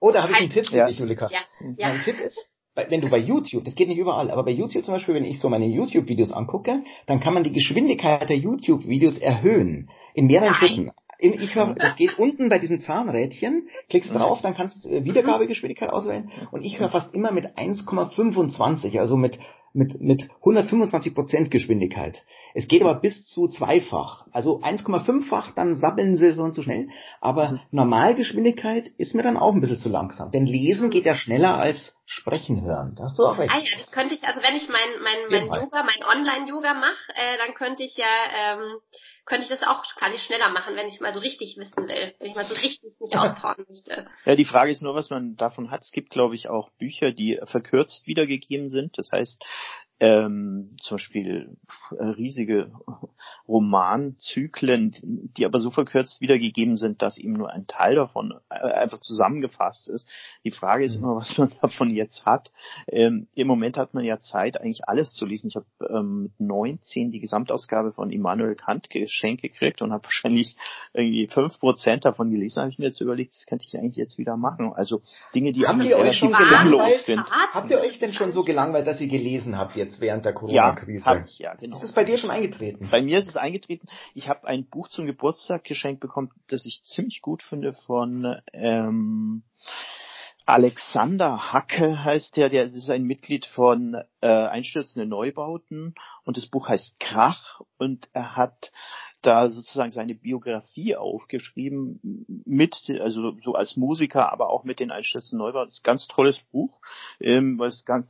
Oh, da habe ich einen Tipp für dich, Julika. Ja. ja. Mein Tipp ist, wenn du bei YouTube, das geht nicht überall, aber bei YouTube zum Beispiel, wenn ich so meine YouTube-Videos angucke, dann kann man die Geschwindigkeit der YouTube-Videos erhöhen. In mehreren Nein. Schritten. Ich höre, das geht unten bei diesen Zahnrädchen, klickst drauf, dann kannst du Wiedergabegeschwindigkeit auswählen und ich höre fast immer mit 1,25, also mit mit, mit 125 Prozent Geschwindigkeit. Es geht aber bis zu zweifach. Also 1,5-fach, dann sabbeln sie so und so schnell. Aber mhm. Normalgeschwindigkeit ist mir dann auch ein bisschen zu langsam. Denn Lesen geht ja schneller als Sprechen hören. Da hast du auch recht. Ah ja, das könnte ich, also wenn ich mein, mein, mein Yoga, mein Online-Yoga mache, äh, dann könnte ich ja, ähm, könnte ich das auch quasi schneller machen, wenn ich mal so richtig wissen will, wenn ich mal so richtig mich auspowern möchte. Ja, die Frage ist nur, was man davon hat. Es gibt, glaube ich, auch Bücher, die verkürzt wiedergegeben sind. Das heißt, ähm, zum Beispiel äh, riesige Romanzyklen, die aber so verkürzt wiedergegeben sind, dass eben nur ein Teil davon äh, einfach zusammengefasst ist. Die Frage ist mhm. immer, was man [laughs] davon jetzt hat. Ähm, Im Moment hat man ja Zeit, eigentlich alles zu lesen. Ich habe ähm, mit 19 die Gesamtausgabe von Immanuel Kant geschenkt gekriegt und habe wahrscheinlich irgendwie fünf Prozent davon gelesen. Habe ich mir jetzt überlegt, das könnte ich eigentlich jetzt wieder machen. Also Dinge, die habt ihr euch schon gelangweilt sind. Habt ihr euch denn schon so gelangweilt, dass ihr gelesen habt jetzt während der Corona-Krise? Ja, hab ich, ja, genau. Ist es bei dir schon eingetreten? Bei mir ist es eingetreten. Ich habe ein Buch zum Geburtstag geschenkt bekommen, das ich ziemlich gut finde von ähm, Alexander Hacke heißt der, der ist ein Mitglied von äh, Einstürzende Neubauten und das Buch heißt Krach und er hat da sozusagen seine Biografie aufgeschrieben mit, also so als Musiker, aber auch mit den Einstürzenden Neubauten. Das ist ein ganz tolles Buch, ähm, was ganz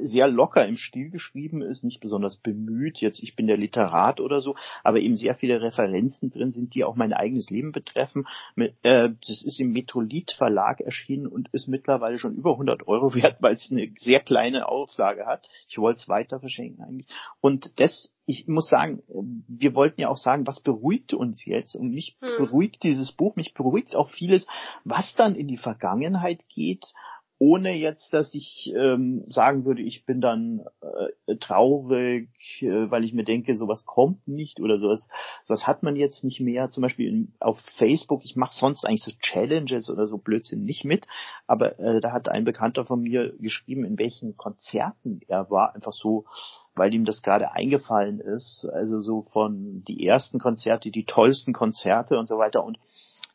sehr locker im Stil geschrieben ist, nicht besonders bemüht, jetzt ich bin der Literat oder so, aber eben sehr viele Referenzen drin sind, die auch mein eigenes Leben betreffen. Äh, das ist im Metrolit Verlag erschienen und ist mittlerweile schon über 100 Euro wert, [laughs] weil es eine sehr kleine Auflage hat. Ich wollte es weiter verschenken eigentlich. Und das, ich muss sagen, wir wollten ja auch sagen, was beruhigt uns jetzt? Und mich hm. beruhigt dieses Buch, mich beruhigt auch vieles, was dann in die Vergangenheit geht ohne jetzt, dass ich ähm, sagen würde, ich bin dann äh, traurig, äh, weil ich mir denke, sowas kommt nicht oder sowas, sowas hat man jetzt nicht mehr. Zum Beispiel in, auf Facebook, ich mache sonst eigentlich so Challenges oder so Blödsinn nicht mit, aber äh, da hat ein Bekannter von mir geschrieben, in welchen Konzerten er war, einfach so, weil ihm das gerade eingefallen ist. Also so von die ersten Konzerte, die tollsten Konzerte und so weiter. Und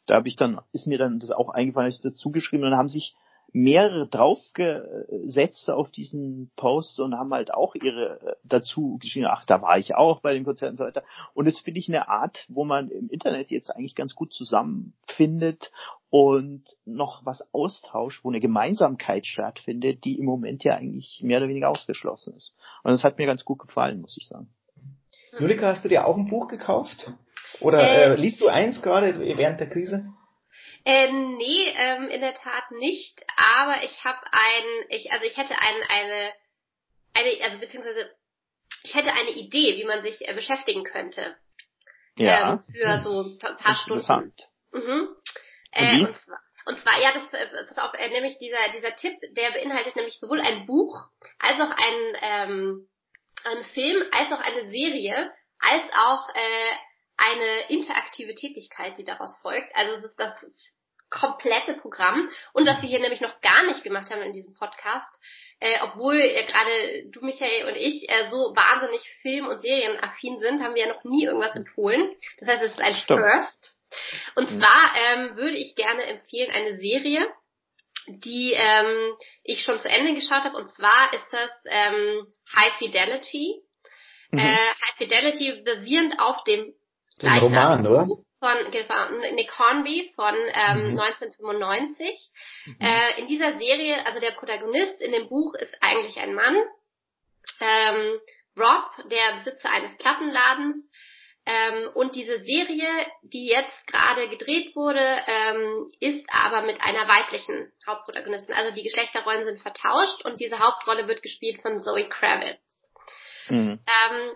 da habe ich dann, ist mir dann das auch eingefallen, ich dazu geschrieben und dann haben sich mehrere draufgesetzt auf diesen Post und haben halt auch ihre äh, dazu geschrieben, ach, da war ich auch bei den Konzerten und so weiter. Und das finde ich eine Art, wo man im Internet jetzt eigentlich ganz gut zusammenfindet und noch was austauscht, wo eine Gemeinsamkeit stattfindet, die im Moment ja eigentlich mehr oder weniger ausgeschlossen ist. Und das hat mir ganz gut gefallen, muss ich sagen. Julika, hast du dir auch ein Buch gekauft? Oder äh, äh liest du eins gerade während der Krise? Äh, nee, ähm, in der Tat nicht. Aber ich habe ein, ich, also ich hätte ein, eine, eine, also beziehungsweise ich hätte eine Idee, wie man sich äh, beschäftigen könnte. Ja. Ähm, für so ein paar, paar Stunden. Mhm. Äh, und, zwar, und zwar, ja, das, äh, pass auf, äh, nämlich dieser, dieser Tipp, der beinhaltet nämlich sowohl ein Buch, als auch ein, ähm, ein Film, als auch eine Serie, als auch äh, eine interaktive Tätigkeit, die daraus folgt. Also es ist das komplette Programm. Und was wir hier nämlich noch gar nicht gemacht haben in diesem Podcast, äh, obwohl äh, gerade du, Michael und ich äh, so wahnsinnig Film- und Serienaffin sind, haben wir ja noch nie irgendwas empfohlen. Das heißt, es ist ein Stimmt. First. Und mhm. zwar ähm, würde ich gerne empfehlen eine Serie, die ähm, ich schon zu Ende geschaut habe. Und zwar ist das ähm, High Fidelity. Mhm. Äh, High Fidelity basierend auf dem Roman, oder? Von Nick Hornby von ähm, mhm. 1995. Mhm. Äh, in dieser Serie, also der Protagonist in dem Buch ist eigentlich ein Mann. Ähm, Rob, der Besitzer eines Plattenladens. Ähm, und diese Serie, die jetzt gerade gedreht wurde, ähm, ist aber mit einer weiblichen Hauptprotagonistin. Also die Geschlechterrollen sind vertauscht und diese Hauptrolle wird gespielt von Zoe Kravitz. Mhm. Ähm,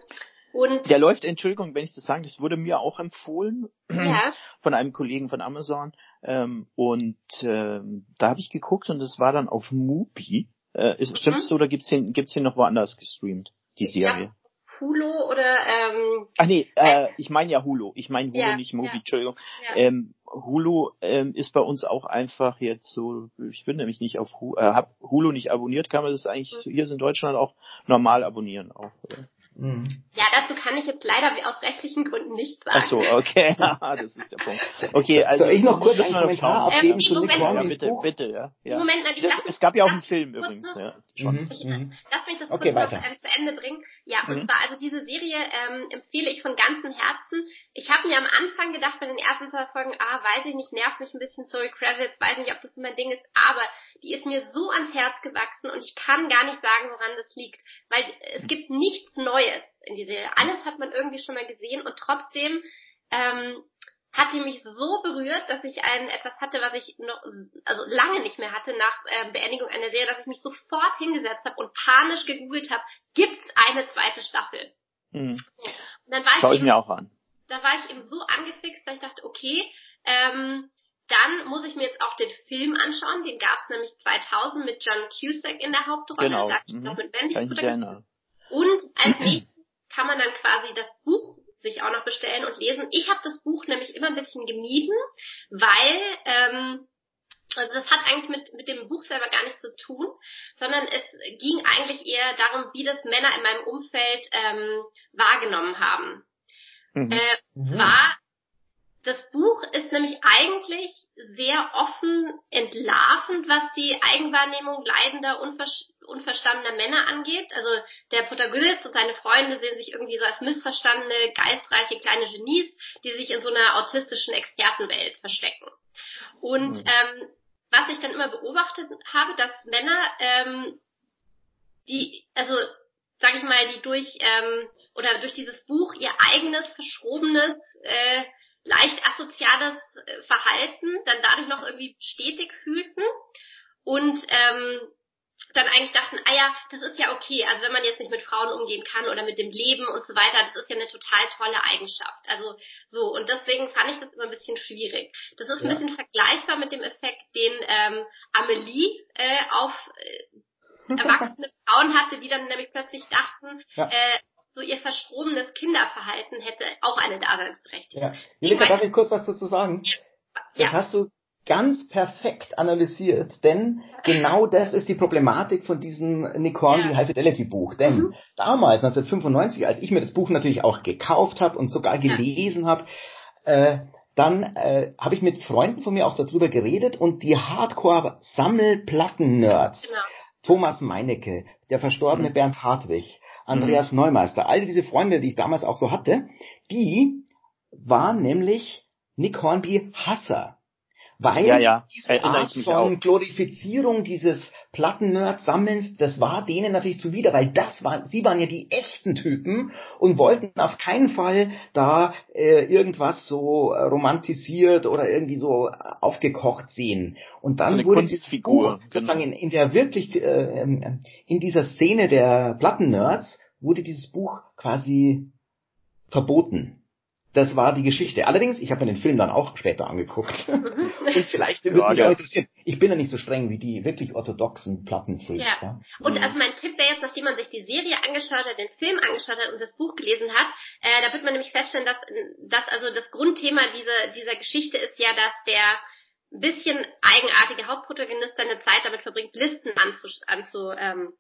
und der läuft, Entschuldigung, wenn ich das sage, das wurde mir auch empfohlen ja. [clears throat] von einem Kollegen von Amazon. Ähm, und ähm, da habe ich geguckt und es war dann auf Mubi. Äh, ist, mhm. Stimmt's so oder gibt's den, gibt's den noch woanders gestreamt, die Serie? Ja. Hulu oder ähm, Ach nee, äh, ich meine ja Hulu. Ich meine Hulu, ja, nicht Mubi, ja. Entschuldigung. Ähm, Hulu ähm, ist bei uns auch einfach jetzt so, ich bin nämlich nicht auf Hulu, äh, hab Hulu nicht abonniert, kann man das eigentlich mhm. hier in Deutschland auch normal abonnieren auch. Oder? Mhm. Ja, dazu kann ich jetzt leider aus rechtlichen Gründen nichts sagen. Ach so, okay, [laughs] das ist der Punkt. Okay, also Soll ich noch kurz einen Kommentar abgeben ähm, zu Nick Ja, bitte, bitte, ja. ja. Moment, nein, ich das, es gab ja auch einen Film übrigens, ja. Schon. Mhm. Ich, mhm. lass mich das okay, kurz noch zu Ende bringen. Ja, und mhm. zwar, also diese Serie ähm, empfehle ich von ganzem Herzen. Ich habe mir am Anfang gedacht bei den ersten zwei Folgen, ah, weiß ich nicht, nervt mich ein bisschen Zoe Kravitz, weiß nicht, ob das so mein Ding ist, aber die ist mir so ans Herz gewachsen und ich kann gar nicht sagen, woran das liegt, weil es gibt nichts Neues in die Serie. Alles hat man irgendwie schon mal gesehen und trotzdem ähm, hat die mich so berührt, dass ich ein etwas hatte, was ich noch also lange nicht mehr hatte nach äh, Beendigung einer Serie, dass ich mich sofort hingesetzt habe und panisch gegoogelt habe, gibt's eine zweite Staffel? Mhm. Und dann war Schau ich, eben, mir auch an. Da war ich eben so angefixt, dass ich dachte, okay, ähm, dann muss ich mir jetzt auch den Film anschauen. Den gab es nämlich 2000 mit John Cusack in der Hauptrolle. Genau. Da mhm. noch mit Wendy ich. Und als nächstes kann man dann quasi das Buch sich auch noch bestellen und lesen. Ich habe das Buch nämlich immer ein bisschen gemieden, weil ähm, also das hat eigentlich mit, mit dem Buch selber gar nichts zu tun, sondern es ging eigentlich eher darum, wie das Männer in meinem Umfeld ähm, wahrgenommen haben. Mhm. Äh, mhm. War das Buch ist nämlich eigentlich sehr offen entlarvend, was die Eigenwahrnehmung leidender, unverstandener Männer angeht. Also der Protagonist und seine Freunde sehen sich irgendwie so als missverstandene, geistreiche kleine Genies, die sich in so einer autistischen Expertenwelt verstecken. Und mhm. ähm, was ich dann immer beobachtet habe, dass Männer, ähm, die, also sag ich mal, die durch ähm, oder durch dieses Buch ihr eigenes verschrobenes äh, leicht asoziales äh, Verhalten dann dadurch noch irgendwie stetig fühlten und ähm, dann eigentlich dachten, ah ja, das ist ja okay. Also wenn man jetzt nicht mit Frauen umgehen kann oder mit dem Leben und so weiter, das ist ja eine total tolle Eigenschaft. Also so, und deswegen fand ich das immer ein bisschen schwierig. Das ist ja. ein bisschen vergleichbar mit dem Effekt, den ähm, Amelie äh, auf äh, [laughs] erwachsene Frauen hatte, die dann nämlich plötzlich dachten, ja. äh, so ihr verschrobenes Kinderverhalten hätte auch eine Daseinsberechtigung. Ja. Julika, darf ich kurz was dazu sagen? Das ja. hast du ganz perfekt analysiert, denn genau das ist die Problematik von diesem Nick Hornby. High Fidelity Buch. Denn mhm. damals, 1995, als ich mir das Buch natürlich auch gekauft habe und sogar gelesen habe, äh, dann äh, habe ich mit Freunden von mir auch darüber geredet und die Hardcore-Sammelplatten-Nerds, genau. Thomas Meinecke, der verstorbene mhm. Bernd Hartwig, Andreas mhm. Neumeister, all diese Freunde, die ich damals auch so hatte, die waren nämlich Nick Hornby Hasser. Weil ja, ja. diese Art von Glorifizierung dieses Platten-Nerd-Sammelns, das war denen natürlich zuwider, weil das waren, sie waren ja die echten Typen und wollten auf keinen Fall da äh, irgendwas so romantisiert oder irgendwie so aufgekocht sehen. Und dann so wurde dieses Buch, sozusagen in, in der wirklich, äh, in dieser Szene der Platten-Nerds, wurde dieses Buch quasi verboten. Das war die Geschichte. Allerdings, ich habe mir den Film dann auch später angeguckt. [laughs] Und vielleicht würde ja, mich auch interessieren. Ich bin ja nicht so streng wie die wirklich orthodoxen Plattenfreaks. Ja. ja. Und mhm. also mein Tipp wäre jetzt, nachdem man sich die Serie angeschaut hat, den Film angeschaut hat und das Buch gelesen hat, äh, da wird man nämlich feststellen, dass, dass also das Grundthema dieser, dieser Geschichte ist ja, dass der bisschen eigenartige Hauptprotagonist seine Zeit damit verbringt, Listen anzu, anzu ähm,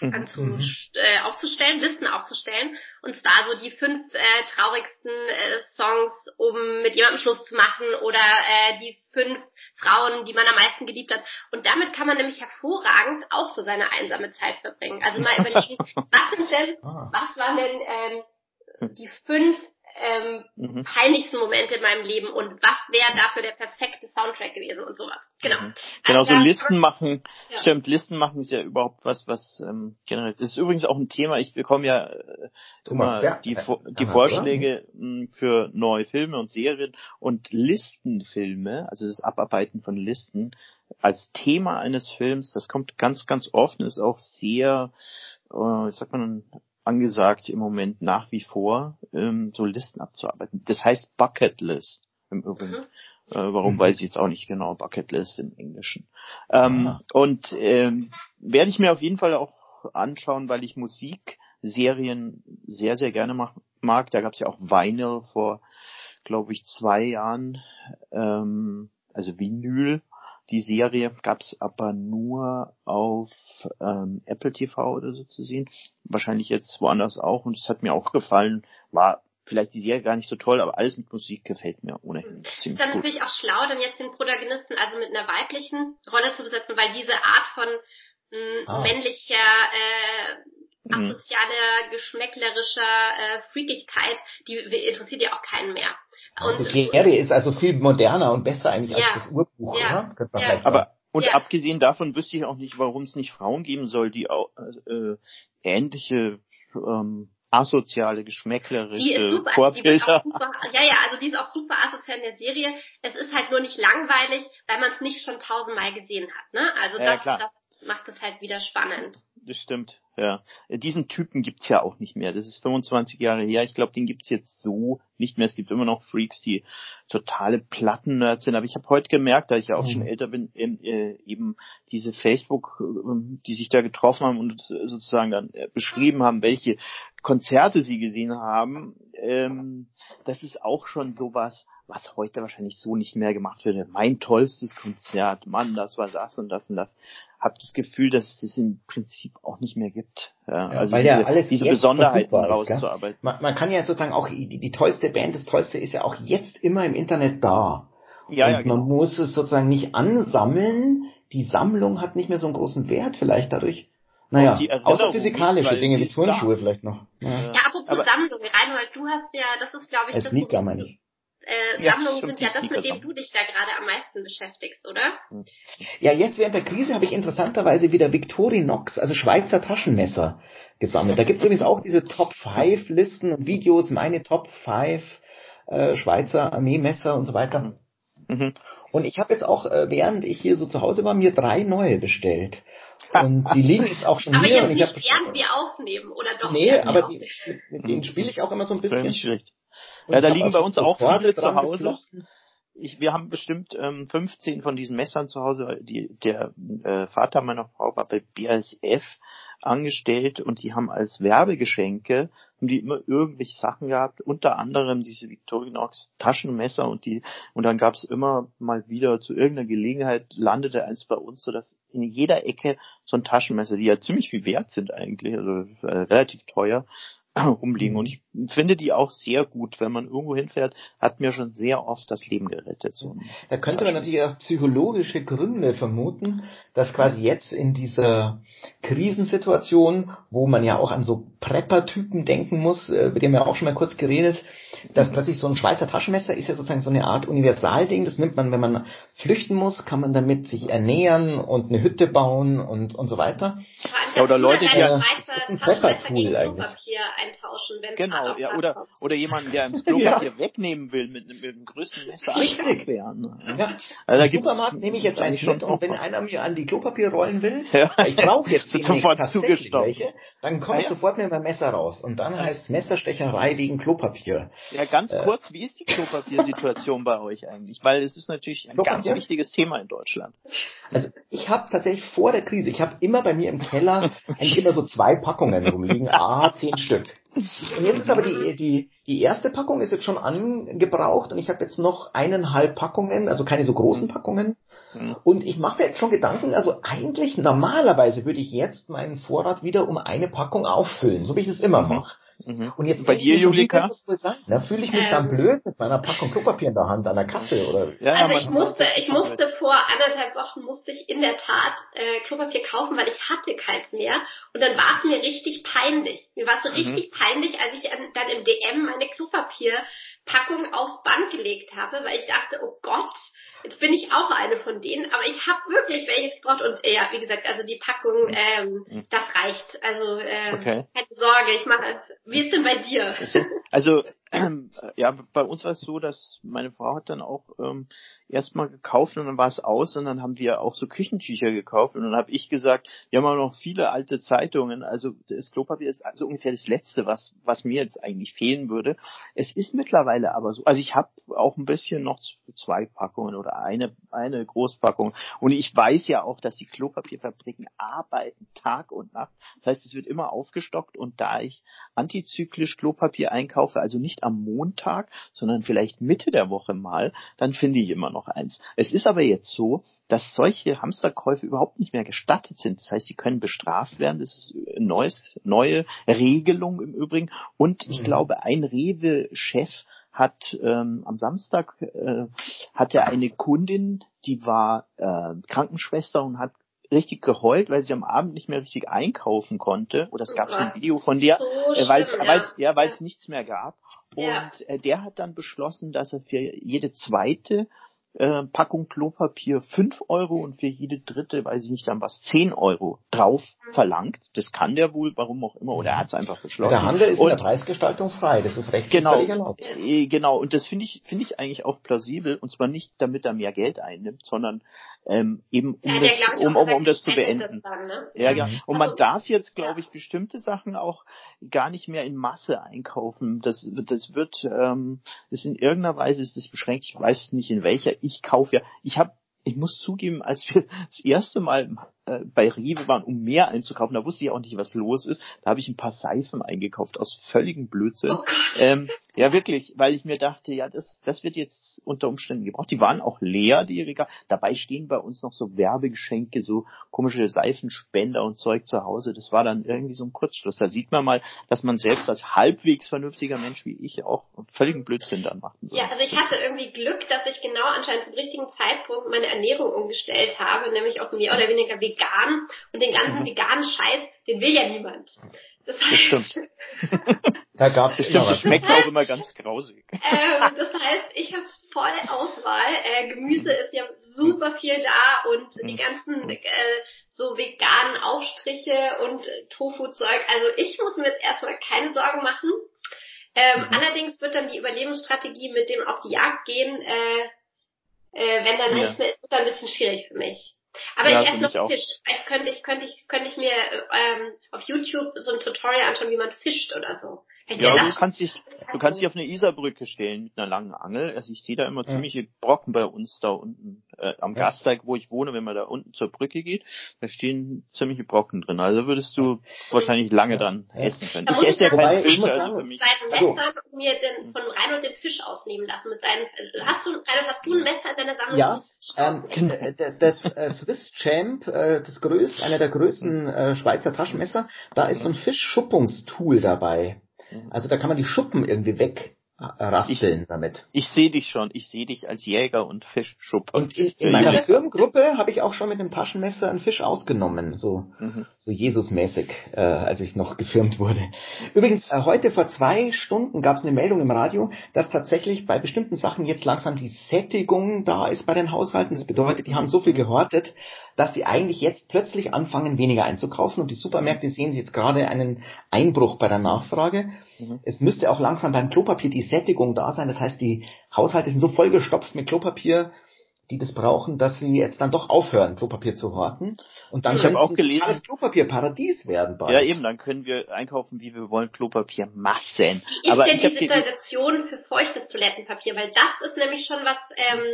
Mhm. Mhm. äh, aufzustellen, Listen aufzustellen. Und zwar so die fünf äh, traurigsten äh, Songs, um mit jemandem Schluss zu machen oder äh, die fünf Frauen, die man am meisten geliebt hat. Und damit kann man nämlich hervorragend auch so seine einsame Zeit verbringen. Also mal überlegen, [laughs] was sind denn, ah. was waren denn ähm, die fünf ähm, mhm. peinlichsten Momente in meinem Leben und was wäre dafür der perfekte Soundtrack gewesen und sowas. Genau. Mhm. Genau, so also, Listen machen, ja. stimmt, Listen machen ist ja überhaupt was, was ähm, generell. Das ist übrigens auch ein Thema, ich bekomme ja äh, immer Berg, die, die Vorschläge mh, hm, für neue Filme und Serien und Listenfilme, also das Abarbeiten von Listen als Thema eines Films, das kommt ganz, ganz oft, ist auch sehr, äh, wie sagt man, angesagt im Moment nach wie vor, ähm, so Listen abzuarbeiten. Das heißt Bucket List im Übrigen. Mhm. Äh, warum mhm. weiß ich jetzt auch nicht genau, Bucket List im Englischen. Ähm, und ähm, werde ich mir auf jeden Fall auch anschauen, weil ich Musikserien sehr, sehr gerne mach, mag. Da gab es ja auch Vinyl vor, glaube ich, zwei Jahren. Ähm, also Vinyl die Serie gab's aber nur auf ähm, Apple TV oder so zu sehen. Wahrscheinlich jetzt woanders auch und es hat mir auch gefallen. War vielleicht die Serie gar nicht so toll, aber alles mit Musik gefällt mir ohnehin ziemlich Ist dann natürlich auch schlau, dann jetzt den Protagonisten also mit einer weiblichen Rolle zu besetzen, weil diese Art von mh, hm, ah. männlicher äh, mhm. asozialer, geschmäcklerischer äh, Freakigkeit, die interessiert ja auch keinen mehr. Und die Serie ist also viel moderner und besser eigentlich ja. als das Urbuch, ja. oder? Ja. Aber und ja. abgesehen davon wüsste ich auch nicht, warum es nicht Frauen geben soll, die auch äh, ähnliche ähm, asoziale, geschmäcklerische die ist super, Vorbilder. Die super, ja, ja, also die ist auch super asozial in der Serie. Es ist halt nur nicht langweilig, weil man es nicht schon tausendmal gesehen hat. Ne? Also das, das macht es halt wieder spannend. Das stimmt. Ja, diesen Typen gibt's ja auch nicht mehr. Das ist 25 Jahre her. Ich glaube, den gibt's jetzt so nicht mehr. Es gibt immer noch Freaks, die totale Plattennerds sind. Aber ich habe heute gemerkt, da ich ja auch mhm. schon älter bin, äh, eben diese Facebook, äh, die sich da getroffen haben und sozusagen dann äh, beschrieben haben, welche Konzerte sie gesehen haben. Ähm, das ist auch schon sowas, was heute wahrscheinlich so nicht mehr gemacht wird. Mein tollstes Konzert, Mann, das war das und das und das habe das Gefühl, dass es das im Prinzip auch nicht mehr gibt. Ja, also weil diese, ja alles diese Besonderheiten rauszuarbeiten. Man, man, kann ja sozusagen auch, die, die tollste Band, das tollste ist ja auch jetzt immer im Internet da. Ja, und ja, genau. man muss es sozusagen nicht ansammeln. Die Sammlung hat nicht mehr so einen großen Wert vielleicht dadurch. Naja, außer physikalische nicht, Dinge wie Turnschuhe vielleicht noch. Ja, ja apropos Aber Sammlung, Reinhold, du hast ja, das ist glaube ich das Sneaker, meine ich. Äh, Sammlungen sind ja das, mit dem du dich da gerade am meisten beschäftigst, oder? Ja, jetzt während der Krise habe ich interessanterweise wieder Victorinox, also Schweizer Taschenmesser gesammelt. Da gibt es übrigens auch diese Top 5 Listen und Videos, meine Top 5 äh, Schweizer Armeemesser und so weiter. Mhm. Und ich habe jetzt auch, äh, während ich hier so zu Hause war, mir drei neue bestellt. Und [laughs] die liegen jetzt auch schon aber hier. Aber jetzt nicht, während wir aufnehmen, oder doch? Nee, aber die, mit denen spiele ich auch immer so ein bisschen. Nicht schlecht. Ja, da liegen bei uns auch viele zu Hause. Ich, wir haben bestimmt ähm, 15 von diesen Messern zu Hause. Die, der äh, Vater meiner Frau war bei BASF angestellt und die haben als Werbegeschenke haben die immer irgendwelche Sachen gehabt, unter anderem diese Victorinox Taschenmesser und die und dann gab es immer mal wieder zu irgendeiner Gelegenheit landete eins bei uns, so dass in jeder Ecke so ein Taschenmesser, die ja ziemlich viel wert sind eigentlich, also äh, relativ teuer, [clears throat] rumliegen. Und ich finde die auch sehr gut. Wenn man irgendwo hinfährt, hat mir schon sehr oft das Leben gerettet. So da könnte man natürlich auch psychologische Gründe vermuten, dass quasi jetzt in dieser Krisensituation, wo man ja auch an so Prepper-Typen denken muss, äh, mit dem wir auch schon mal kurz geredet, dass plötzlich so ein Schweizer Taschenmesser ist ja sozusagen so eine Art Universalding. Das nimmt man, wenn man flüchten muss, kann man damit sich ernähren und eine Hütte bauen und, und so weiter. Ja, oder Leute, die ja, ein Prepper-Tool eigentlich eintauschen, wenn Genau, ja, oder, oder jemanden, der ins Klopapier [laughs] ja. wegnehmen will mit, mit dem größten Messer. Ne? Ja. Also Im Supermarkt nehme ich jetzt einen mit und wenn einer mir an die Klopapierrollen will, ja. ich brauche jetzt [laughs] sofort zugestoppt. welche, dann komme ich ja. sofort mit meinem Messer raus und dann heißt es Messerstecherei wegen Klopapier. Ja, ganz äh, kurz, wie ist die Klopapiersituation bei euch eigentlich? Weil es ist natürlich ein Klopapier? ganz wichtiges Thema in Deutschland. Also ich habe tatsächlich vor der Krise, ich habe immer bei mir im Keller [laughs] eigentlich immer so zwei Packungen rumliegen, a zehn Stück. Und jetzt ist aber die, die, die erste Packung ist jetzt schon angebraucht und ich habe jetzt noch eineinhalb Packungen, also keine so großen Packungen. Mhm. Und ich mache mir jetzt schon Gedanken, also eigentlich normalerweise würde ich jetzt meinen Vorrat wieder um eine Packung auffüllen, so wie ich das immer mhm. mache. Mhm. Und jetzt bei dir, Julika? Da fühle ich mich ähm, dann blöd mit meiner Packung Klopapier in der Hand an der Kasse oder. Ja, also ich musste, ich musste vor anderthalb Wochen musste ich in der Tat äh, Klopapier kaufen, weil ich hatte keins mehr. Und dann war es mir richtig peinlich. Mir war es so mhm. richtig peinlich, als ich dann im DM meine Klopapierpackung aufs Band gelegt habe, weil ich dachte, oh Gott, Jetzt bin ich auch eine von denen, aber ich habe wirklich welches gebraucht und ja, wie gesagt, also die Packung, ähm, mhm. das reicht. Also äh, okay. keine Sorge, ich mache. Wie ist denn bei dir? Also ähm, ja, bei uns war es so, dass meine Frau hat dann auch ähm, erstmal gekauft und dann war es aus und dann haben wir auch so Küchentücher gekauft und dann habe ich gesagt, wir haben auch noch viele alte Zeitungen, also das Klopapier ist also ungefähr das Letzte, was was mir jetzt eigentlich fehlen würde. Es ist mittlerweile aber so, also ich habe auch ein bisschen noch zwei Packungen oder eine eine Großpackung und ich weiß ja auch, dass die Klopapierfabriken arbeiten Tag und Nacht. Das heißt, es wird immer aufgestockt und da ich antizyklisch Klopapier einkaufe, also nicht am Montag, sondern vielleicht Mitte der Woche mal, dann finde ich immer noch eins. Es ist aber jetzt so, dass solche Hamsterkäufe überhaupt nicht mehr gestattet sind. Das heißt, sie können bestraft werden. Das ist eine neues, neue Regelung im Übrigen. Und ich mhm. glaube, ein Rewe-Chef hat ähm, am Samstag äh, hatte eine Kundin, die war äh, Krankenschwester und hat richtig geheult, weil sie am Abend nicht mehr richtig einkaufen konnte. Oder es gab so ein Video von der, so äh, weil es ja. ja, ja. nichts mehr gab. Und ja. äh, der hat dann beschlossen, dass er für jede zweite äh, Packung Klopapier 5 Euro und für jede dritte, weiß ich nicht dann was, 10 Euro drauf verlangt. Das kann der wohl, warum auch immer, oder er hat es einfach beschlossen. Der Handel ist und, in der Preisgestaltung frei, das ist recht genau, erlaubt. Äh, genau, und das finde ich, finde ich eigentlich auch plausibel, und zwar nicht, damit er mehr Geld einnimmt, sondern ähm, eben um, ja, das, um, um, um das zu beenden. Das dann, ne? Ja, ja. Mhm. Und man also, darf jetzt, glaube ich, bestimmte Sachen auch gar nicht mehr in Masse einkaufen. Das, das wird, ähm, das in irgendeiner Weise ist das beschränkt. Ich weiß nicht in welcher. Ich kaufe ja, ich habe ich muss zugeben, als wir das erste Mal äh, bei Rewe waren, um mehr einzukaufen. Da wusste ich auch nicht, was los ist. Da habe ich ein paar Seifen eingekauft aus völligem Blödsinn. Oh ähm, ja, wirklich, weil ich mir dachte, ja, das, das wird jetzt unter Umständen gebraucht. Die waren auch leer, die Regal. Dabei stehen bei uns noch so Werbegeschenke, so komische Seifenspender und Zeug zu Hause. Das war dann irgendwie so ein Kurzschluss. Da sieht man mal, dass man selbst als halbwegs vernünftiger Mensch wie ich auch völligen Blödsinn dann soll. Ja, also ich hatte irgendwie Glück, dass ich genau anscheinend zum richtigen Zeitpunkt meine Ernährung umgestellt habe, nämlich auf mehr oder weniger vegan. Und den ganzen mhm. veganen Scheiß, den will ja niemand. Das, heißt, das stimmt. [laughs] da gab's es Das schmeckt auch immer ganz grausig. [laughs] Ähm, das heißt, ich habe voll Auswahl. Äh, Gemüse ist ja super viel da und die mhm. ganzen äh, so veganen Aufstriche und Tofu-Zeug. Also ich muss mir jetzt erstmal keine Sorgen machen. Ähm, mhm. Allerdings wird dann die Überlebensstrategie mit dem auf die Jagd gehen, äh, äh, wenn dann ja. nichts mehr ist, wird dann ein bisschen schwierig für mich. Aber ja, ich esse noch Fisch. Vielleicht könnte ich, könnte ich, könnte ich mir ähm, auf YouTube so ein Tutorial anschauen, wie man fischt oder so. Ja, du kannst dich, du kannst dich auf eine Isarbrücke stellen mit einer langen Angel. Also ich sehe da immer ja. ziemliche Brocken bei uns da unten äh, am ja. Gasteig, wo ich wohne, wenn man da unten zur Brücke geht, da stehen ziemliche Brocken drin. Also würdest du wahrscheinlich lange ja. dran essen können. Da ich esse ja keinen Fisch, also für mich. Seinen Messer also. mir den, von Reinhold den Fisch ausnehmen lassen mit seinen. Äh, hast du, Reinhold, hast du ein Messer in deiner Sammlung? Ja. Ähm, das äh, Swiss Champ, äh, das größte, einer der größten äh, Schweizer Taschenmesser, da ist so ein Fischschuppungstool dabei. Mhm. Also da kann man die Schuppen irgendwie weg raspeln ich, damit. Ich sehe dich schon, ich sehe dich als Jäger und Fischschupper. Und in, in meiner Firmengruppe habe ich auch schon mit einem Taschenmesser einen Fisch ausgenommen, so, mhm. so Jesusmäßig, äh, als ich noch gefirmt wurde. Übrigens, äh, heute vor zwei Stunden gab es eine Meldung im Radio, dass tatsächlich bei bestimmten Sachen jetzt langsam die Sättigung da ist bei den Haushalten. Das bedeutet, die haben so viel gehortet, dass sie eigentlich jetzt plötzlich anfangen, weniger einzukaufen und die Supermärkte sehen jetzt gerade einen Einbruch bei der Nachfrage. Mhm. Es müsste auch langsam beim Klopapier die Sättigung da sein. Das heißt, die Haushalte sind so vollgestopft mit Klopapier, die das brauchen, dass sie jetzt dann doch aufhören, Klopapier zu horten. Und dann ich habe auch gelesen, alles Klopapierparadies werden bald. Ja, eben, dann können wir einkaufen, wie wir wollen, Klopapiermassen. Wie ist Aber denn die Situation für feuchtes Toilettenpapier? Weil das ist nämlich schon was, ähm,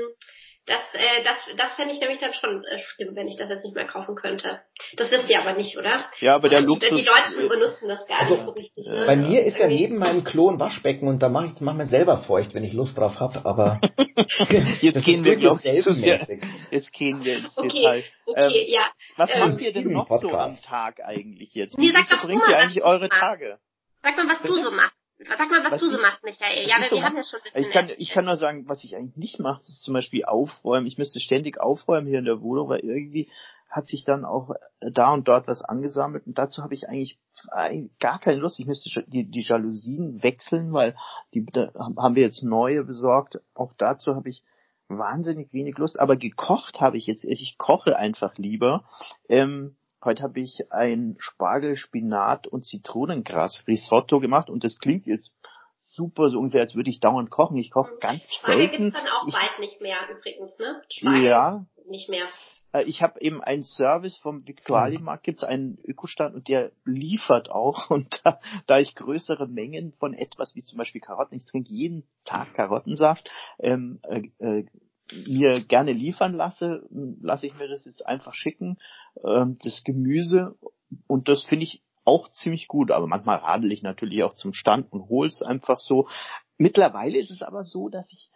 das, äh, das, das fände ich nämlich dann schon äh, schlimm, wenn ich das jetzt nicht mehr kaufen könnte. Das wisst ihr aber nicht, oder? Ja, aber der Luxus... Die Deutschen benutzen das gar also, nicht so richtig. Ne? Bei mir ist ja neben meinem Klo ein Waschbecken und da mache ich mach mir selber feucht, wenn ich Lust drauf habe, aber... [laughs] jetzt gehen wir, glaube ich, sehr, jetzt gehen wir ins okay, Detail. Okay, ähm, ja. Was ähm, macht ihr denn noch Podcast. so am Tag eigentlich jetzt? Wie nee, verbringt ihr eigentlich eure Tage? Sag mal, was Bitte? du so machst. Sag mal, was, was du so machst, Michael. Ja, wir, so wir haben ja schon ein bisschen ich kann, ich kann nur sagen, was ich eigentlich nicht mache, ist zum Beispiel aufräumen. Ich müsste ständig aufräumen hier in der Wohnung, weil irgendwie hat sich dann auch da und dort was angesammelt und dazu habe ich eigentlich gar keine Lust. Ich müsste die, die Jalousien wechseln, weil die haben wir jetzt neue besorgt. Auch dazu habe ich wahnsinnig wenig Lust. Aber gekocht habe ich jetzt. Ich koche einfach lieber. Ähm, Heute habe ich ein Spargel, Spinat und Zitronengras Risotto gemacht und das klingt jetzt super, so ungefähr, als würde ich dauernd kochen. Ich koche ganz Spargel selten. gibt's dann auch ich, bald nicht mehr übrigens, ne? Spargel ja. Nicht mehr. Äh, ich habe eben einen Service vom Viktualienmarkt, gibt's einen Ökostand und der liefert auch. [laughs] Und da, da ich größere Mengen von etwas wie zum Beispiel Karotten, ich trinke jeden Tag Karottensaft, ähm, äh, äh, mir gerne liefern lasse, lasse ich mir das jetzt einfach schicken, ähm, das Gemüse und das finde ich auch ziemlich gut, aber manchmal radel ich natürlich auch zum Stand und hol's einfach so. Mittlerweile ist es aber so, dass ich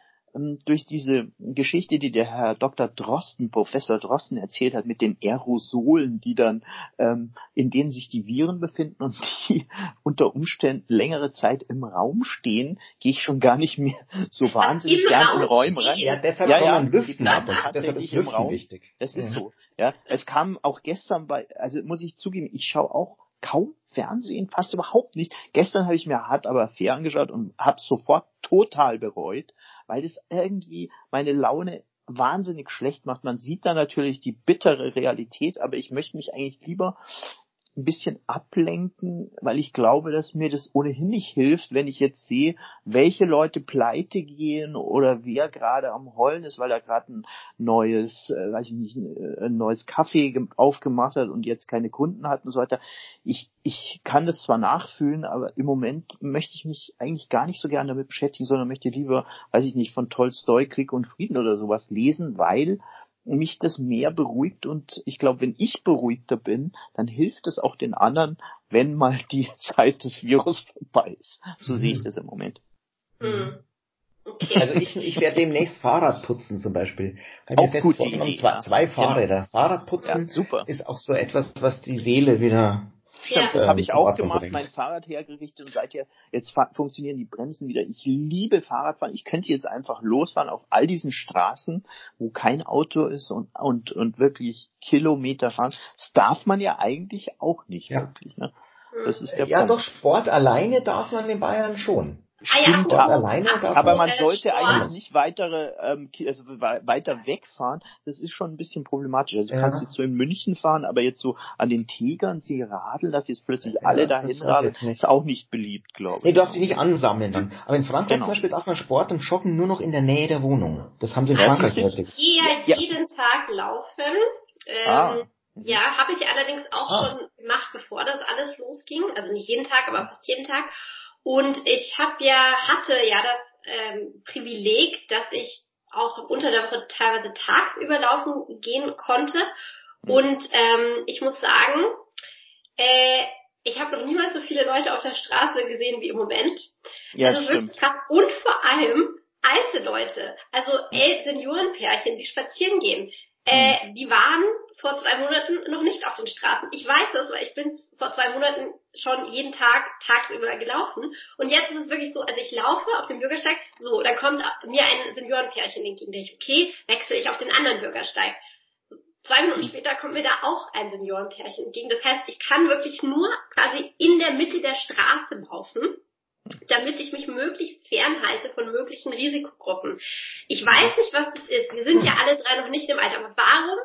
durch diese Geschichte, die der Herr Dr. Drosten, Professor Drosten erzählt hat, mit den Aerosolen, die dann, ähm, in denen sich die Viren befinden und die [laughs] unter Umständen längere Zeit im Raum stehen, gehe ich schon gar nicht mehr so wahnsinnig gern in Räume rein. Ja, deshalb ja, ja, man lüften ab und deshalb ist Lüften Raum. wichtig. Das ist ja. so. Ja, es kam auch gestern bei, also muss ich zugeben, ich schaue auch kaum Fernsehen, fast überhaupt nicht. Gestern habe ich mir hart aber fair angeschaut und habe sofort total bereut, weil das irgendwie meine Laune wahnsinnig schlecht macht. Man sieht da natürlich die bittere Realität, aber ich möchte mich eigentlich lieber ein bisschen ablenken, weil ich glaube, dass mir das ohnehin nicht hilft, wenn ich jetzt sehe, welche Leute pleite gehen oder wer gerade am Heulen ist, weil er gerade ein neues, äh, weiß ich nicht, äh, ein neues Kaffee aufgemacht hat und jetzt keine Kunden hat und so weiter. Ich, ich kann das zwar nachfühlen, aber im Moment möchte ich mich eigentlich gar nicht so gerne damit beschäftigen, sondern möchte lieber, weiß ich nicht, von Tolstoi Krieg und Frieden oder sowas lesen, weil mich das mehr beruhigt und ich glaube, wenn ich beruhigter bin, dann hilft es auch den anderen, wenn mal die [laughs] Zeit des Virus vorbei ist. So mhm. sehe ich mhm. das im Moment. Mhm. Okay. Also ich, ich werde demnächst Fahrrad putzen zum Beispiel. Habe mir fest vorgenommen, zwei, zwei genau. Fahrräder. Genau. Fahrradputzen ja, super. ist auch so etwas, was die Seele wieder Stimmt, ja. das habe ich auch gemacht, mein Fahrrad hergerichtet und seither, jetzt funktionieren die Bremsen wieder. Ich liebe Fahrradfahren. Ich könnte jetzt einfach losfahren auf all diesen Straßen, wo kein Auto ist und, und, und wirklich Kilometer fahren. Das darf man ja eigentlich auch nicht ja. wirklich. Ne? Das ist der ja, Punkt. doch, Sport alleine darf man in Bayern schon. Stimmt, ah, ja, alleine aber man sollte eigentlich nicht weitere, ähm, also weiter wegfahren. Das ist schon ein bisschen problematisch. Also du ja. kannst jetzt so in München fahren, aber jetzt so an den Tegern sie radeln, dass jetzt plötzlich ja, alle dahin radeln, ist auch nicht beliebt, glaube ich. Nee, du darfst sie nicht ansammeln dann. Aber in Frankreich genau. zum Beispiel darf man Sport und Joggen nur noch in der Nähe der Wohnung. Das haben sie in Frankreich heute. Ich gehe halt jeden Tag laufen. Ähm, ah. Ja, habe ich allerdings auch ah. schon gemacht, bevor das alles losging. Also nicht jeden Tag, aber fast jeden Tag. Und ich habe ja, hatte ja das ähm, Privileg, dass ich auch unter der Woche teilweise tagsüber laufen gehen konnte. Mhm. Und ähm, ich muss sagen, äh, ich habe noch niemals so viele Leute auf der Straße gesehen wie im Moment. Ja, also wirklich krass. Und vor allem alte Leute, also mhm. Seniorenpärchen, die spazieren gehen. Äh, mhm. die waren vor zwei Monaten noch nicht auf den Straßen. Ich weiß das, weil ich bin vor zwei Monaten schon jeden Tag tagsüber gelaufen. Und jetzt ist es wirklich so, also ich laufe auf dem Bürgersteig, so, dann kommt mir ein Seniorenpärchen entgegen, denke ich, okay, wechsle ich auf den anderen Bürgersteig. Zwei Minuten später kommt mir da auch ein Seniorenpärchen entgegen. Das heißt, ich kann wirklich nur quasi in der Mitte der Straße laufen damit ich mich möglichst fernhalte von möglichen Risikogruppen. Ich weiß nicht, was das ist. Wir sind ja alle drei noch nicht im Alter, aber warum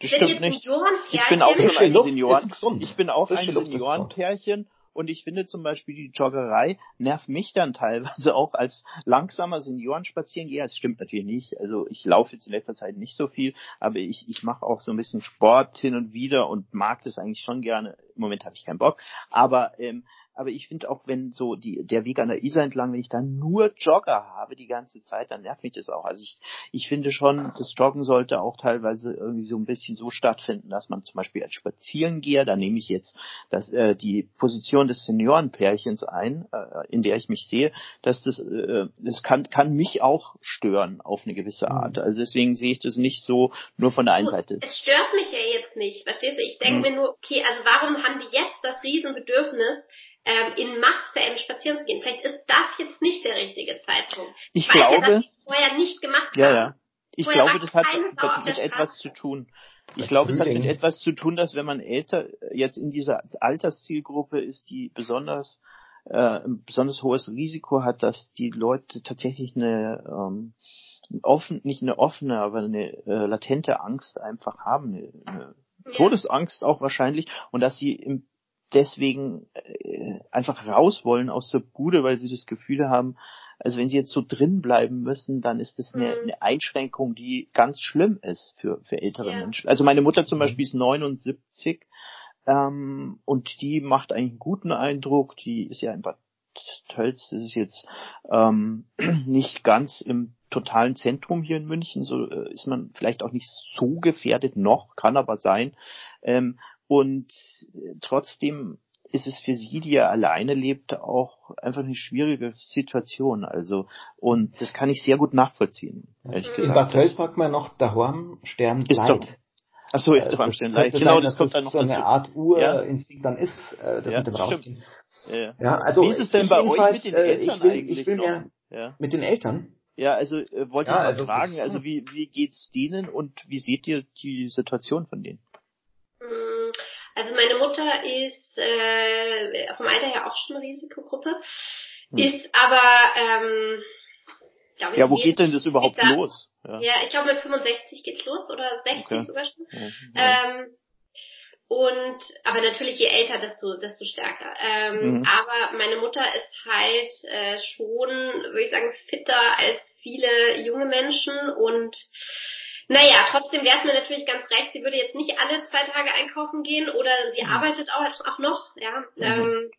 das stimmt nicht. Ich bin auch ein Senioren. Ich bin auch ein Seniorenpärchen und ich finde zum Beispiel die Joggerei nervt mich dann teilweise auch als langsamer Seniorenspazierengeher. Das stimmt natürlich nicht. Also ich laufe jetzt in letzter Zeit nicht so viel, aber ich, ich mache auch so ein bisschen Sport hin und wieder und mag das eigentlich schon gerne. Im Moment habe ich keinen Bock. Aber ähm, aber ich finde auch, wenn so die, der Weg an der Isar entlang, wenn ich da nur Jogger habe die ganze Zeit, dann nervt mich das auch. Also ich, ich finde schon, das Joggen sollte auch teilweise irgendwie so ein bisschen so stattfinden, dass man zum Beispiel als Spazierengeher, da nehme ich jetzt das, äh, die Position des Seniorenpärchens ein, äh, in der ich mich sehe, dass das, äh, das kann, kann mich auch stören auf eine gewisse Art. Mhm. Also deswegen sehe ich das nicht so nur von der einen Seite. Es stört mich ja jetzt nicht, verstehst du? Ich denke mhm. mir nur, okay, also warum haben die jetzt das Riesenbedürfnis, ähm, in Masse spazieren zu gehen. Vielleicht ist das jetzt nicht der richtige Zeitpunkt. Ich, ich glaube, ja, dass ich vorher nicht gemacht ja, Ja. Ich vorher glaube, das hat mit etwas zu tun. Ich glaube, es hat mit etwas zu tun, dass wenn man älter jetzt in dieser Alterszielgruppe ist, die besonders äh, ein besonders hohes Risiko hat, dass die Leute tatsächlich eine ähm, offen, nicht eine offene, aber eine äh, latente Angst einfach haben, eine, eine Todesangst auch wahrscheinlich, und dass sie im deswegen äh, einfach raus wollen aus der Bude, weil sie das Gefühl haben, also wenn sie jetzt so drin bleiben müssen, dann ist das eine, mhm. eine Einschränkung, die ganz schlimm ist für, für ältere ja. Menschen. Also meine Mutter zum Beispiel ist 79 ähm, und die macht eigentlich einen guten Eindruck. Die ist ja in Bad Tölz, das ist jetzt ähm, [clears throat] nicht ganz im totalen Zentrum hier in München, so äh, ist man vielleicht auch nicht so gefährdet noch, kann aber sein. Ähm, und äh, trotzdem ist es für sie, die ja alleine lebt, auch einfach eine schwierige Situation. Also, und das kann ich sehr gut nachvollziehen, ehrlich gesagt. In Bad Tölz sagt man noch, daheim sterben Leid. Doch, Ach so, jetzt am Stern Leid. Genau, das kommt dann noch so eine Art Urinstinkt ja. dann ist, äh, das ja, mit dem Rausgehen. Ja. ja, also Wie ist es denn bei euch mit den äh, Eltern ich will, eigentlich? Ich will noch? ja. Mit den Eltern? Ja, also äh, wollte ja, ich mal also, fragen, also wie, wie geht's denen und wie seht ihr die Situation von denen? Also meine Mutter ist äh, vom Alter her auch schon eine Risikogruppe, hm. ist aber, ähm, glaube ich. Ja, wo geht denn das überhaupt da, los? Ja, ja ich glaube mit 65 geht's los oder 60 okay. sogar schon. Ja, ähm, und aber natürlich je älter, desto desto stärker. Ähm, mhm. Aber meine Mutter ist halt äh, schon, würde ich sagen, fitter als viele junge Menschen und naja, trotzdem wäre es mir natürlich ganz recht, sie würde jetzt nicht alle zwei Tage einkaufen gehen oder sie mhm. arbeitet auch, auch noch, ja. Mhm. Ähm,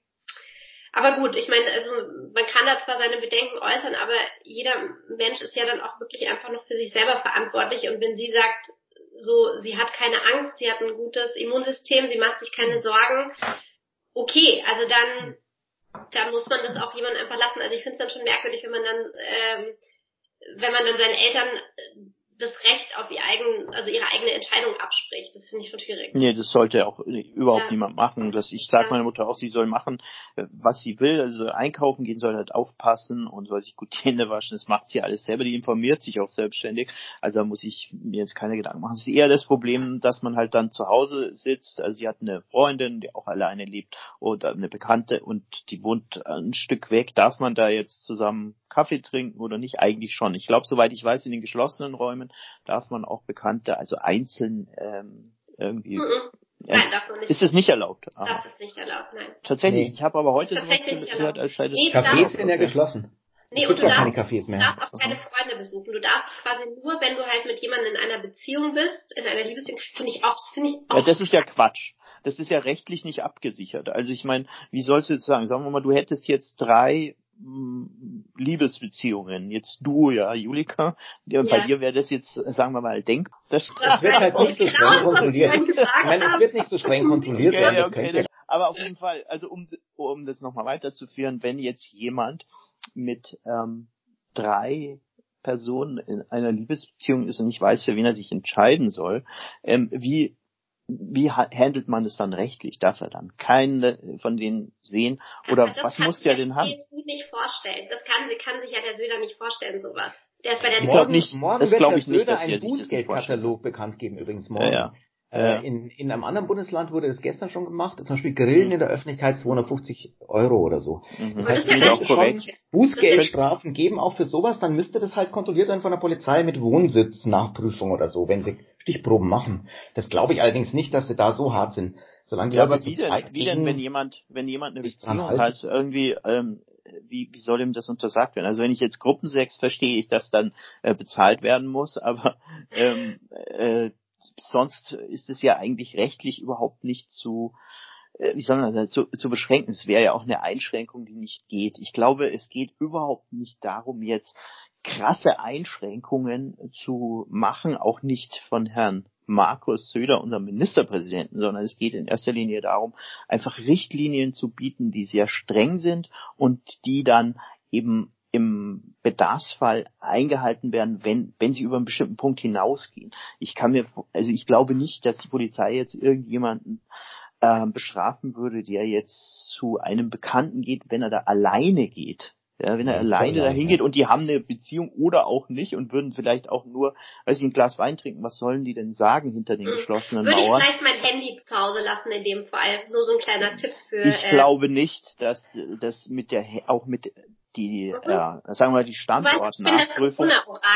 aber gut, ich meine, also man kann da zwar seine Bedenken äußern, aber jeder Mensch ist ja dann auch wirklich einfach noch für sich selber verantwortlich. Und wenn sie sagt, so, sie hat keine Angst, sie hat ein gutes Immunsystem, sie macht sich keine Sorgen. Okay, also dann, dann muss man das auch jemandem einfach lassen. Also ich finde es dann schon merkwürdig, wenn man dann, ähm, wenn man dann seinen Eltern das Recht auf ihr eigen, also ihre eigene Entscheidung abspricht. Das finde ich schon schwierig. Nee, das sollte auch überhaupt ja. niemand machen. Das, ich sage ja. meiner Mutter auch, sie soll machen, äh, was sie will. Also einkaufen gehen soll halt aufpassen und soll sich gut die [laughs] Hände waschen. Das macht sie alles selber. Die informiert sich auch selbstständig. Also da muss ich mir jetzt keine Gedanken machen. Es ist eher das Problem, dass man halt dann zu Hause sitzt. Also sie hat eine Freundin, die auch alleine lebt oder eine Bekannte und die wohnt ein Stück weg. Darf man da jetzt zusammen Kaffee trinken oder nicht? Eigentlich schon. Ich glaube, soweit ich weiß, in den geschlossenen Räumen darf man auch Bekannte, also einzeln ähm, irgendwie. Mhm. Nein, darf man nicht. Ist es nicht erlaubt? Ah. Das ist nicht erlaubt, nein. Tatsächlich, nee. ich habe aber heute sowas gehört, als sei das nee, Cafés sind ja geschlossen. Nee, und du darfst, keine Cafés mehr. darfst auch keine Freunde besuchen. Du darfst quasi nur, wenn du halt mit jemandem in einer Beziehung bist, in einer Liebesbeziehung, finde ich auch, finde ich auch. Ja, das ist ja Quatsch. Das ist ja rechtlich nicht abgesichert. Also ich meine, wie sollst du jetzt sagen? Sagen wir mal, du hättest jetzt drei Liebesbeziehungen. Jetzt du, ja, Julika. Ja. Bei dir wäre das jetzt, sagen wir mal, denk. Das, [laughs] das wird halt nicht so streng [laughs] kontrolliert. Nein, es wird nicht so streng kontrolliert. Okay, ja, okay, aber auf jeden Fall, also um, um das nochmal weiterzuführen, wenn jetzt jemand mit ähm, drei Personen in einer Liebesbeziehung ist und nicht weiß, für wen er sich entscheiden soll, ähm, wie wie handelt man es dann rechtlich? Darf er dann keinen von denen sehen? Oder was muss der denn haben? Das kann ich nicht vorstellen. Das kann, kann sich ja der Söder nicht vorstellen, sowas. Der ist bei der ich morgen, nicht, morgen das wird der Söder einen Bußgeldkatalog bekannt geben, übrigens morgen. Ja, ja. Äh, in, in einem anderen Bundesland wurde das gestern schon gemacht, zum Beispiel Grillen mhm. in der Öffentlichkeit 250 Euro oder so. Mhm. Das heißt, wenn es schon Bußgeldstrafen geben, auch für sowas, dann müsste das halt kontrolliert werden von der Polizei mit Wohnsitznachprüfung oder so, wenn sie Stichproben machen. Das glaube ich allerdings nicht, dass sie da so hart sind. Solange ja, aber wie denn, wie denn, wenn jemand, wenn jemand eine Beziehung hat, irgendwie, ähm, wie, wie soll ihm das untersagt werden? Also wenn ich jetzt Gruppensex verstehe ich, dass dann äh, bezahlt werden muss, [laughs] aber ähm, äh, sonst ist es ja eigentlich rechtlich überhaupt nicht zu, äh, wie soll man das, zu, zu beschränken. Es wäre ja auch eine Einschränkung, die nicht geht. Ich glaube, es geht überhaupt nicht darum, jetzt krasse Einschränkungen zu machen, auch nicht von Herrn Markus Söder, unserem Ministerpräsidenten, sondern es geht in erster Linie darum, einfach Richtlinien zu bieten, die sehr streng sind und die dann eben im Bedarfsfall eingehalten werden, wenn, wenn sie über einen bestimmten Punkt hinausgehen. Ich kann mir, also ich glaube nicht, dass die Polizei jetzt irgendjemanden äh, bestrafen würde, der jetzt zu einem Bekannten geht, wenn er da alleine geht. Ja, wenn er ja, alleine dahin geht und die haben eine Beziehung oder auch nicht und würden vielleicht auch nur, weiß ich, ein Glas Wein trinken, was sollen die denn sagen hinter den geschlossenen Würde Mauern? Würde ich vielleicht mein Handy zu Hause lassen in dem Fall. Nur so ein kleiner Tipp für. Ich äh, glaube nicht, dass das mit der auch mit die, mhm. ja, sagen wir mal, die Standortnachprüfung,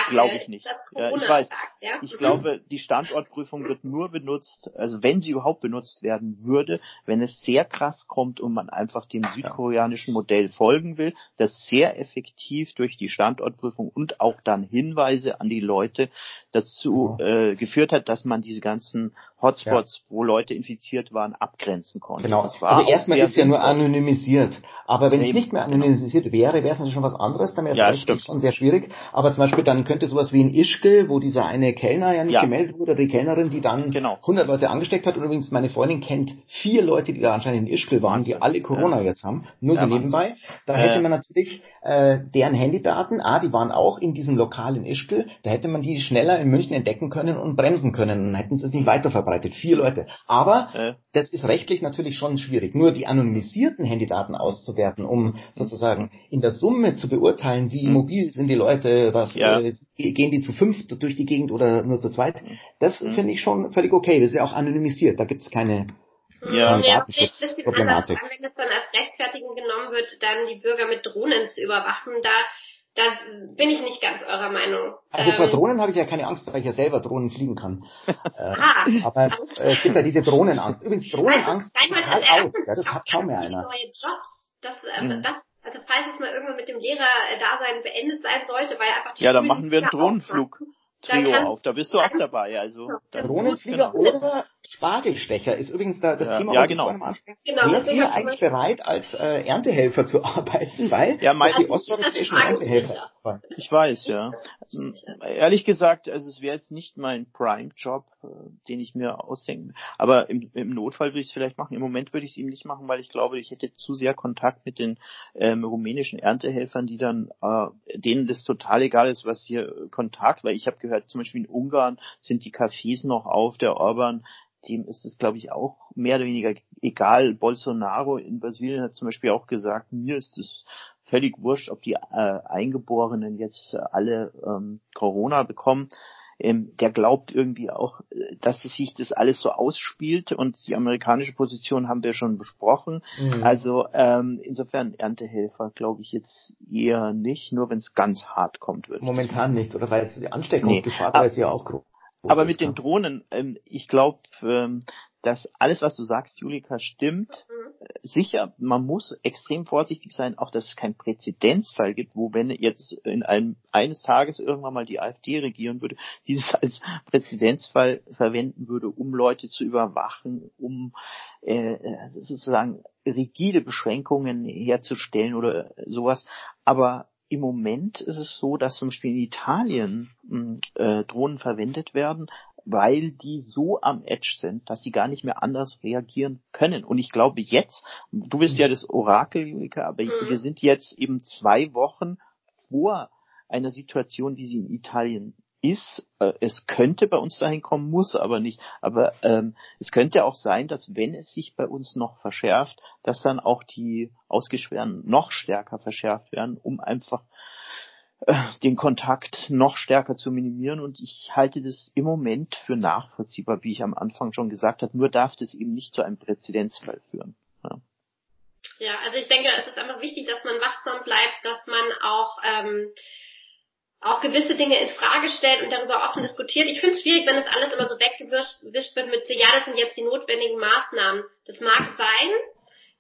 glaube ich nicht. Ja, ich weiß. ja? Ich mhm. glaube, die Standortprüfung wird nur benutzt, also wenn sie überhaupt benutzt werden würde, wenn es sehr krass kommt und man einfach dem südkoreanischen Modell folgen will, das sehr effektiv durch die Standortprüfung und auch dann Hinweise an die Leute dazu oh. äh, geführt hat, dass man diese ganzen Hotspots, ja. wo Leute infiziert waren, abgrenzen konnte. Genau. also erstmal ist ja nur anonymisiert. Aber wenn es nicht mehr anonymisiert wäre, wäre es natürlich schon was anderes. Dann wäre es ja, schon sehr schwierig. Aber zum Beispiel dann könnte sowas wie in Ischgl, wo dieser eine Kellner ja nicht ja. gemeldet wurde, die Kellnerin, die dann genau. 100 Leute angesteckt hat. Und übrigens meine Freundin kennt vier Leute, die da anscheinend in Ischgl waren, die alle Corona jetzt haben. Nur so nebenbei. Da hätte man natürlich äh, deren Handydaten, ah, die waren auch in diesem Lokal in Ischgl. Da hätte man die schneller in München entdecken können und bremsen können. Und hätten sie es nicht weiter verbreitet. Vier Leute. Aber äh. das ist rechtlich natürlich schon schwierig. Nur die anonymisierten Handydaten auszuwerten, um sozusagen in der Summe zu beurteilen, wie mhm. mobil sind die Leute, was ja. äh, gehen die zu fünft durch die Gegend oder nur zu zweit, das mhm. finde ich schon völlig okay. Das ist ja auch anonymisiert. Da gibt es keine ja, ja Datenschutzproblematik. Wenn das dann als Rechtfertigung genommen wird, dann die Bürger mit Drohnen zu überwachen, da da bin ich nicht ganz eurer Meinung. Also vor ähm, Drohnen habe ich ja keine Angst, weil ich ja selber Drohnen fliegen kann. [laughs] äh, ah, aber äh, es gibt ja diese Drohnenangst. Übrigens, Drohnenangst also, total out. Ja, das hat kaum mehr einer. Neue Jobs. Das, äh, mhm. das, also falls es mal irgendwann mit dem Lehrerdasein beendet sein sollte, weil einfach die Ja, dann machen wir einen Drohnenflug. Trio auf, da bist du auch dabei. Also Drohnenflieger genau. oder Spargelstecher ist übrigens da das Ja, Thema, ja, was ich genau. vorhin mal ansprechen. Genau, Wärt ihr eigentlich bereit, als äh, Erntehelfer zu [laughs] arbeiten, weil Ja, mein- die Also, osteuropäischen fragen Erntehelfer. Ich weiß, ja. Hm, Ehrlich gesagt, also es wäre jetzt nicht mein Prime-Job, äh, den ich mir ausdenken. Aber im, im Notfall würde ich es vielleicht machen. Im Moment würde ich es ihm nicht machen, weil ich glaube, ich hätte zu sehr Kontakt mit den ähm, rumänischen Erntehelfern, die dann, äh, denen das total egal ist, was hier äh, Kontakt, weil ich habe gehört, zum Beispiel in Ungarn sind die Cafés noch auf, der Orban, dem ist es, glaube ich, auch mehr oder weniger egal. Bolsonaro in Brasilien hat zum Beispiel auch gesagt, mir ist es völlig wurscht, ob die äh, Eingeborenen jetzt äh, alle ähm, Corona bekommen. Ähm, der glaubt irgendwie auch, äh, dass sich das alles so ausspielt und die amerikanische Position haben wir schon besprochen. Mhm. Also ähm, insofern Erntehelfer glaube ich jetzt eher nicht, nur wenn es ganz hart kommt. Würde Momentan nicht, oder weil es die Ansteckungsgefahr Nee. ist ja auch groß. Aber mit den. Drohnen, ähm, ich glaube, ähm, dass alles, was du sagst, Julika, stimmt. Mhm. Sicher, man muss extrem vorsichtig sein, auch dass es keinen Präzedenzfall gibt, wo wenn jetzt in einem eines Tages irgendwann mal die AfD regieren würde, [laughs] dieses als Präzedenzfall verwenden würde, um Leute zu überwachen, um äh, sozusagen rigide Beschränkungen herzustellen oder sowas. Aber im Moment ist es so, dass zum Beispiel in Italien mh, äh, Drohnen verwendet werden, weil die so am Edge sind, dass sie gar nicht mehr anders reagieren können. Und ich glaube jetzt, du bist ja das Orakel, Julika, aber Mhm. wir sind jetzt eben zwei Wochen vor einer Situation, wie sie in Italien ist. Äh, Es könnte bei uns dahin kommen, muss aber nicht. Aber ähm, es könnte auch sein, dass wenn es sich bei uns noch verschärft, dass dann auch die Ausgeschwerten noch stärker verschärft werden, um einfach äh, den Kontakt noch stärker zu minimieren. Und ich halte das im Moment für nachvollziehbar, wie ich am Anfang schon gesagt habe. Nur darf das eben nicht zu einem Präzedenzfall führen. Ja. Ja, also ich denke, es ist einfach wichtig, dass man wachsam bleibt, dass man auch ähm, auch gewisse Dinge in Frage stellt und darüber offen diskutiert. Ich finde es schwierig, wenn das alles immer so weggewischt wird mit, ja, das sind jetzt die notwendigen Maßnahmen. Das mag sein.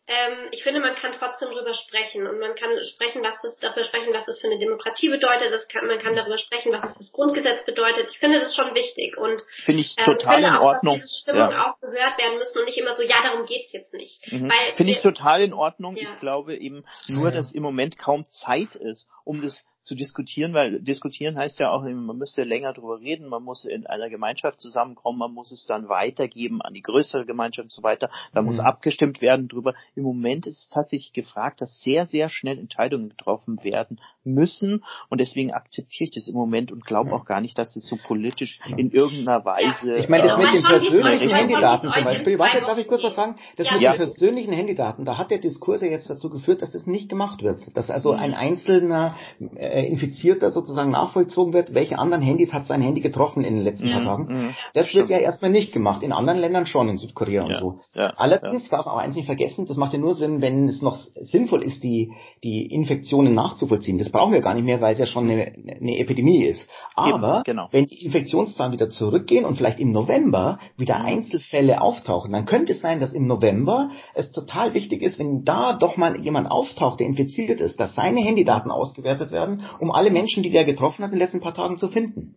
Ähm, ich finde, man kann trotzdem darüber sprechen und man kann sprechen, was das darüber sprechen, was das für eine Demokratie bedeutet. Das kann, man kann darüber sprechen, was das fürs Grundgesetz bedeutet. Ich finde das schon wichtig und Finde ich ähm, total ich finde in auch, Ordnung. dass diese Stimmung Ja. auch gehört werden müssen und nicht immer so, ja, darum geht's jetzt nicht. Mhm. Finde ich total in Ordnung. Ja. Ich glaube eben nur, dass im Moment kaum Zeit ist, um das zu diskutieren, weil diskutieren heißt ja auch, man müsste länger drüber reden, man muss in einer Gemeinschaft zusammenkommen, man muss es dann weitergeben an die größere Gemeinschaft und so weiter. Da muss Mhm. abgestimmt werden drüber. Im Moment ist es tatsächlich gefragt, dass sehr, sehr schnell Entscheidungen getroffen werden müssen und deswegen akzeptiere ich das im Moment und glaube auch gar nicht, dass das so politisch in irgendeiner Weise. Ich meine, das Mal mit den es persönlichen Handydaten es zum Beispiel. Warte, darf ich kurz was sagen? Das Ja. mit den persönlichen Handydaten, da hat der Diskurs ja jetzt dazu geführt, dass das nicht gemacht wird. Dass also ein einzelner äh, Infizierter sozusagen nachvollzogen wird, welche anderen Handys hat sein Handy getroffen in den letzten paar Mhm, Tagen. mhm. Das Stimmt. wird ja erstmal nicht gemacht. In anderen Ländern schon, in Südkorea und Ja, so. ja, Allerdings darf man auch eins nicht vergessen, das macht ja nur Sinn, wenn es noch sinnvoll ist, die, die Infektionen nachzuvollziehen. Das brauchen wir gar nicht mehr, weil es ja schon eine, eine Epidemie ist. Aber Eben, genau. wenn die Infektionszahlen wieder zurückgehen und vielleicht im November wieder Mhm. Einzelfälle auftauchen, dann könnte es sein, dass im November es total wichtig ist, wenn da doch mal jemand auftaucht, der infiziert ist, dass seine Handydaten ausgewertet werden, um alle Menschen, die der getroffen hat in den letzten paar Tagen zu finden.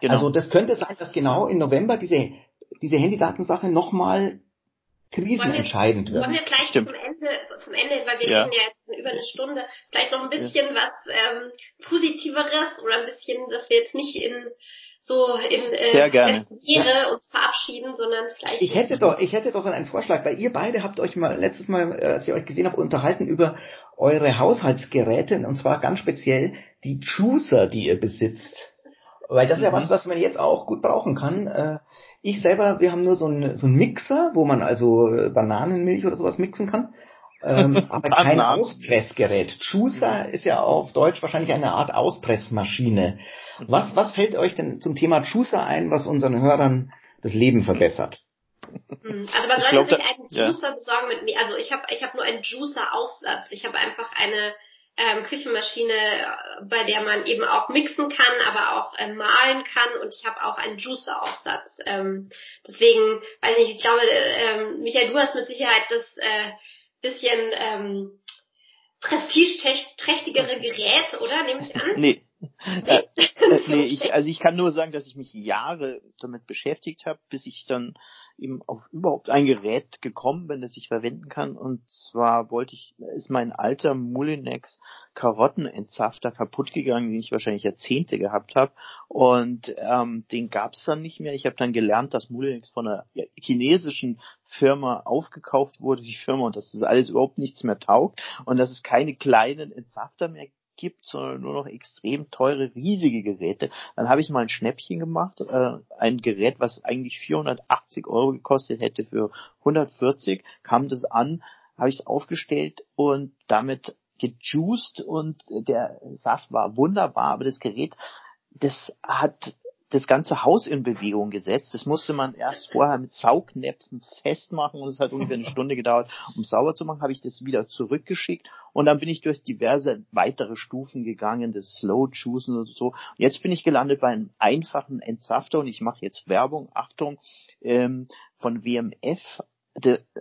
Genau. Also das könnte sein, dass genau im November diese, diese Handydatensache nochmal krisenentscheidend wird. Wollen wir vielleicht Stimmt. zum Ende, zum Ende, weil wir Ja. reden ja jetzt über eine Stunde, vielleicht noch ein bisschen was ähm, Positiveres oder ein bisschen, dass wir jetzt nicht in so in äh, Sehr gerne. Uns verabschieden, sondern vielleicht Ich hätte doch, ich hätte doch einen Vorschlag, weil ihr beide habt euch mal letztes Mal, äh, als ich euch gesehen habe, unterhalten über eure Haushaltsgeräte und zwar ganz speziell die Juicer, die ihr besitzt. Weil das ist ja Mhm. was, was man jetzt auch gut brauchen kann. Äh, Ich selber, wir haben nur so einen, so einen Mixer, wo man also äh, Bananenmilch oder sowas mixen kann. Ähm, [laughs] aber kein. Auspressgerät. Juicer ist ja auf Deutsch wahrscheinlich eine Art Auspressmaschine. Was, was fällt euch denn zum Thema Juicer ein, was unseren Hörern das Leben verbessert? Hm, Also man sollte sich einen ja. Juicer besorgen mit mir. Also ich habe ich hab nur einen Juicer-Aufsatz. Ich habe einfach eine ähm, Küchenmaschine, äh, bei der man eben auch mixen kann, aber auch ähm, mahlen kann und ich habe auch einen Juicer-Aufsatz. Ähm, deswegen, weiß nicht, ich glaube, äh, ähm, Michael, du hast mit Sicherheit das äh, bisschen ähm, prestigeträchtigere Gerät, oder? Nehme ich an? Nee, äh, [laughs] äh, nee, ich, also ich kann nur sagen, dass ich mich Jahre damit beschäftigt habe, bis ich dann eben auf überhaupt ein Gerät gekommen bin, das ich verwenden kann. Und zwar wollte ich, ist mein alter Mulinex Karottenentsafter kaputt gegangen, den ich wahrscheinlich Jahrzehnte gehabt habe. Und ähm, den gab's dann nicht mehr. Ich habe dann gelernt, dass Mulinex von einer chinesischen Firma aufgekauft wurde, die Firma, und dass das alles überhaupt nichts mehr taugt und dass es keine kleinen Entsafter mehr gibt, sondern nur noch extrem teure, riesige Geräte. Dann habe ich mal ein Schnäppchen gemacht, äh, ein Gerät, was eigentlich 480 Euro gekostet hätte für 140, kam das an, habe ich es aufgestellt und damit gejuiced und der Saft war wunderbar, aber das Gerät, das hat das ganze Haus in Bewegung gesetzt. Das musste man erst vorher mit Saugnäpfen festmachen und es hat ungefähr eine [laughs] Stunde gedauert, um sauber zu machen. Habe ich das wieder zurückgeschickt und dann bin ich durch diverse weitere Stufen gegangen, das Slow Juicen und so. Jetzt bin ich gelandet bei einem einfachen Entsafter und ich mache jetzt Werbung, Achtung, ähm, von WMF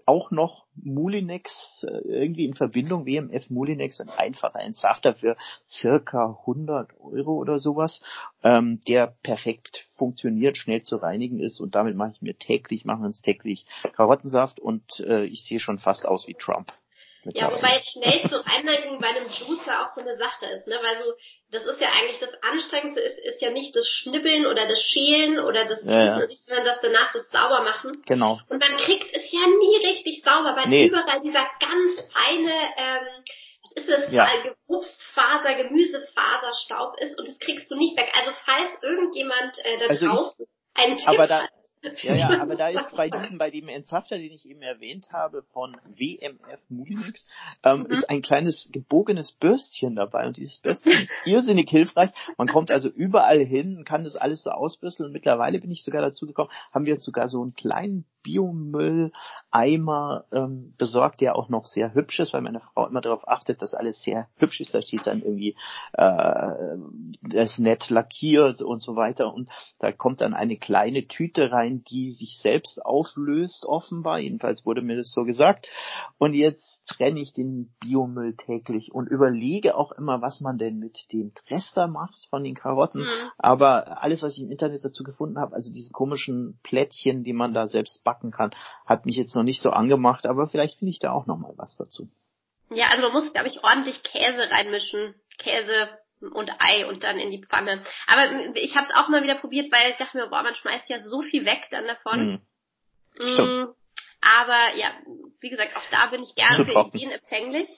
auch noch Mulinex äh, irgendwie in Verbindung, WMF Mulinex, ein einfacher Entsafter für circa 100 Euro oder sowas, ähm, der perfekt funktioniert, schnell zu reinigen ist und damit mache ich mir täglich, machen wir uns täglich Karottensaft und äh, ich sehe schon fast aus wie Trump. Ja, wobei schnell zu reinigen bei einem Juicer auch so eine Sache ist, ne? Weil so, das ist ja eigentlich das Anstrengendste ist, ist ja nicht das Schnibbeln oder das Schälen oder das Juicen, ja, ja. sondern das danach das sauber machen. Genau. Und man kriegt es ja nie richtig sauber, weil nee. überall dieser ganz feine, ähm, ist das, ja. Obstfaser, Gemüsefaserstaub ist und das kriegst du nicht weg. Also falls irgendjemand äh, da also draußen ich, einen Tipp aber da, hat, ja, ja, aber da ist bei [laughs] diesem, bei dem Entsafter, den ich eben erwähnt habe, von WMF Mulinix, ähm, mhm. ist ein kleines gebogenes Bürstchen dabei und dieses Bürstchen ist irrsinnig hilfreich. Man kommt also überall hin, kann das alles so ausbürsteln und mittlerweile bin ich sogar dazu gekommen, haben wir jetzt sogar so einen kleinen Biomülleimer ähm, besorgt, der auch noch sehr hübsch ist, weil meine Frau immer darauf achtet, dass alles sehr hübsch ist. Da steht dann irgendwie äh, das nett lackiert und so weiter. Und da kommt dann eine kleine Tüte rein, die sich selbst auflöst, offenbar. Jedenfalls wurde mir das so gesagt. Und jetzt trenne ich den Biomüll täglich und überlege auch immer, was man denn mit dem Trester macht von den Karotten. Mhm. Aber alles, was ich im Internet dazu gefunden habe, also diese komischen Plättchen, die man da selbst backt, backen kann. Hat mich jetzt noch nicht so angemacht, aber vielleicht finde ich da auch noch mal was dazu. Ja, also man muss, glaube ich, ordentlich Käse reinmischen. Käse und Ei und dann in die Pfanne. Aber ich habe es auch mal wieder probiert, weil ich dachte mir, boah, man schmeißt ja so viel weg dann davon. Mhm. Mm, aber ja, wie gesagt, auch da bin ich gerne für Ideen empfänglich.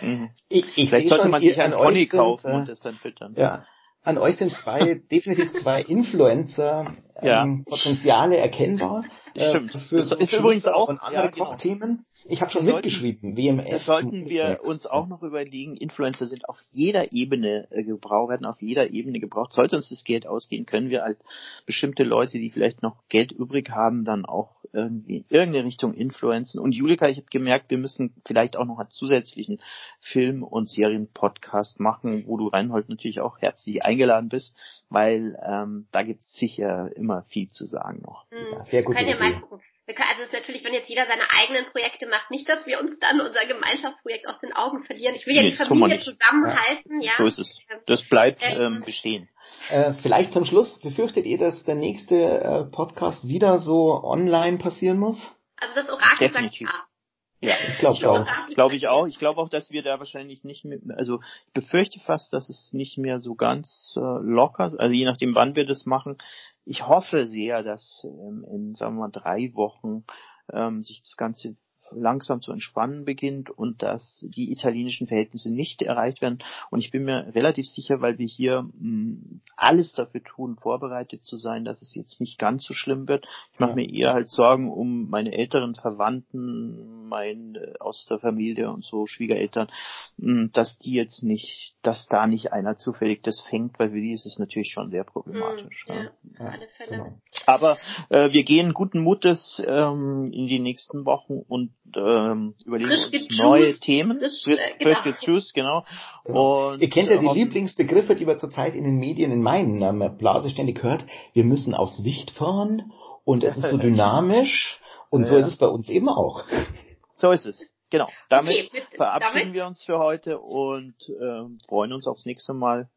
Mhm. Ich, ich Vielleicht sollte man sich einen Pony kaufen und das dann füttern. Ja. An euch sind zwei, definitiv zwei Influencer ja. ähm, Potenziale erkennbar. Stimmt. Äh, für das ist übrigens auch von anderen ja, genau. Kochthemen. Ich habe schon sollten, mitgeschrieben, WMF. Das sollten wir uns auch noch überlegen. Influencer sind auf jeder Ebene äh, gebraucht, werden auf jeder Ebene gebraucht. Sollte uns das Geld ausgehen, können wir als bestimmte Leute, die vielleicht noch Geld übrig haben, dann auch irgendwie in irgendeine Richtung influenzen. Und Julika, ich habe gemerkt, wir müssen vielleicht auch noch einen zusätzlichen Film- und Serienpodcast machen, wo du Reinhold natürlich auch herzlich eingeladen bist, weil ähm, da gibt es sicher immer viel zu sagen noch. Mhm. Ja, sehr gut. Könnt ihr mal gucken. Also es ist natürlich, wenn jetzt jeder seine eigenen Projekte macht, nicht, dass wir uns dann unser Gemeinschaftsprojekt aus den Augen verlieren. Ich will ja nee, die Familie zusammenhalten, ja. So ist es. Das bleibt ähm, ähm bestehen. Äh, vielleicht zum Schluss, befürchtet ihr, dass der nächste äh, Podcast wieder so online passieren muss? Also das Orakel Definitiv. sagt ja. Ja, ich glaube auch. Glaube ich auch. Ich glaube auch, dass wir da wahrscheinlich nicht mehr, also ich befürchte fast, dass es nicht mehr so ganz äh, locker, also je nachdem, wann wir das machen. Ich hoffe sehr, dass ähm, in, sagen wir mal, drei Wochen ähm, sich das Ganze langsam zu entspannen beginnt und dass die italienischen Verhältnisse nicht erreicht werden. Und ich bin mir relativ sicher, weil wir hier mh, mm, alles dafür tun, vorbereitet zu sein, dass es jetzt nicht ganz so schlimm wird. Ich mache mir eher halt Sorgen um meine älteren Verwandten, mein äh, aus der Familie und so Schwiegereltern, mh, mm, dass die jetzt nicht, dass da nicht einer zufällig das fängt, weil für die ist es natürlich schon sehr problematisch. Mhm, ja, ja. alle Fälle. Genau. Aber äh, wir gehen guten Mutes ähm, in die nächsten Wochen und ähm, überlegen uns neue Themen. Frisch, äh, genau. Frisch genau. genau. Und, Ihr kennt ja die Lieblingsbegriffe, die man zurzeit in den Medien in meinen ähm, Blase ständig hört. Wir müssen auf Sicht fahren und es ist so [laughs] dynamisch und ja. so ist es bei uns eben auch. So ist es. Genau. Damit okay, mit, verabschieden damit? wir uns für heute und äh, freuen uns aufs nächste Mal.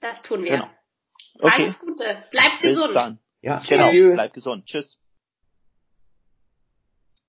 Das tun wir. Genau. Okay. Alles Gute. Bleibt Bis gesund. dann. Ja, Genau. tschüss. Bleib gesund. Tschüss.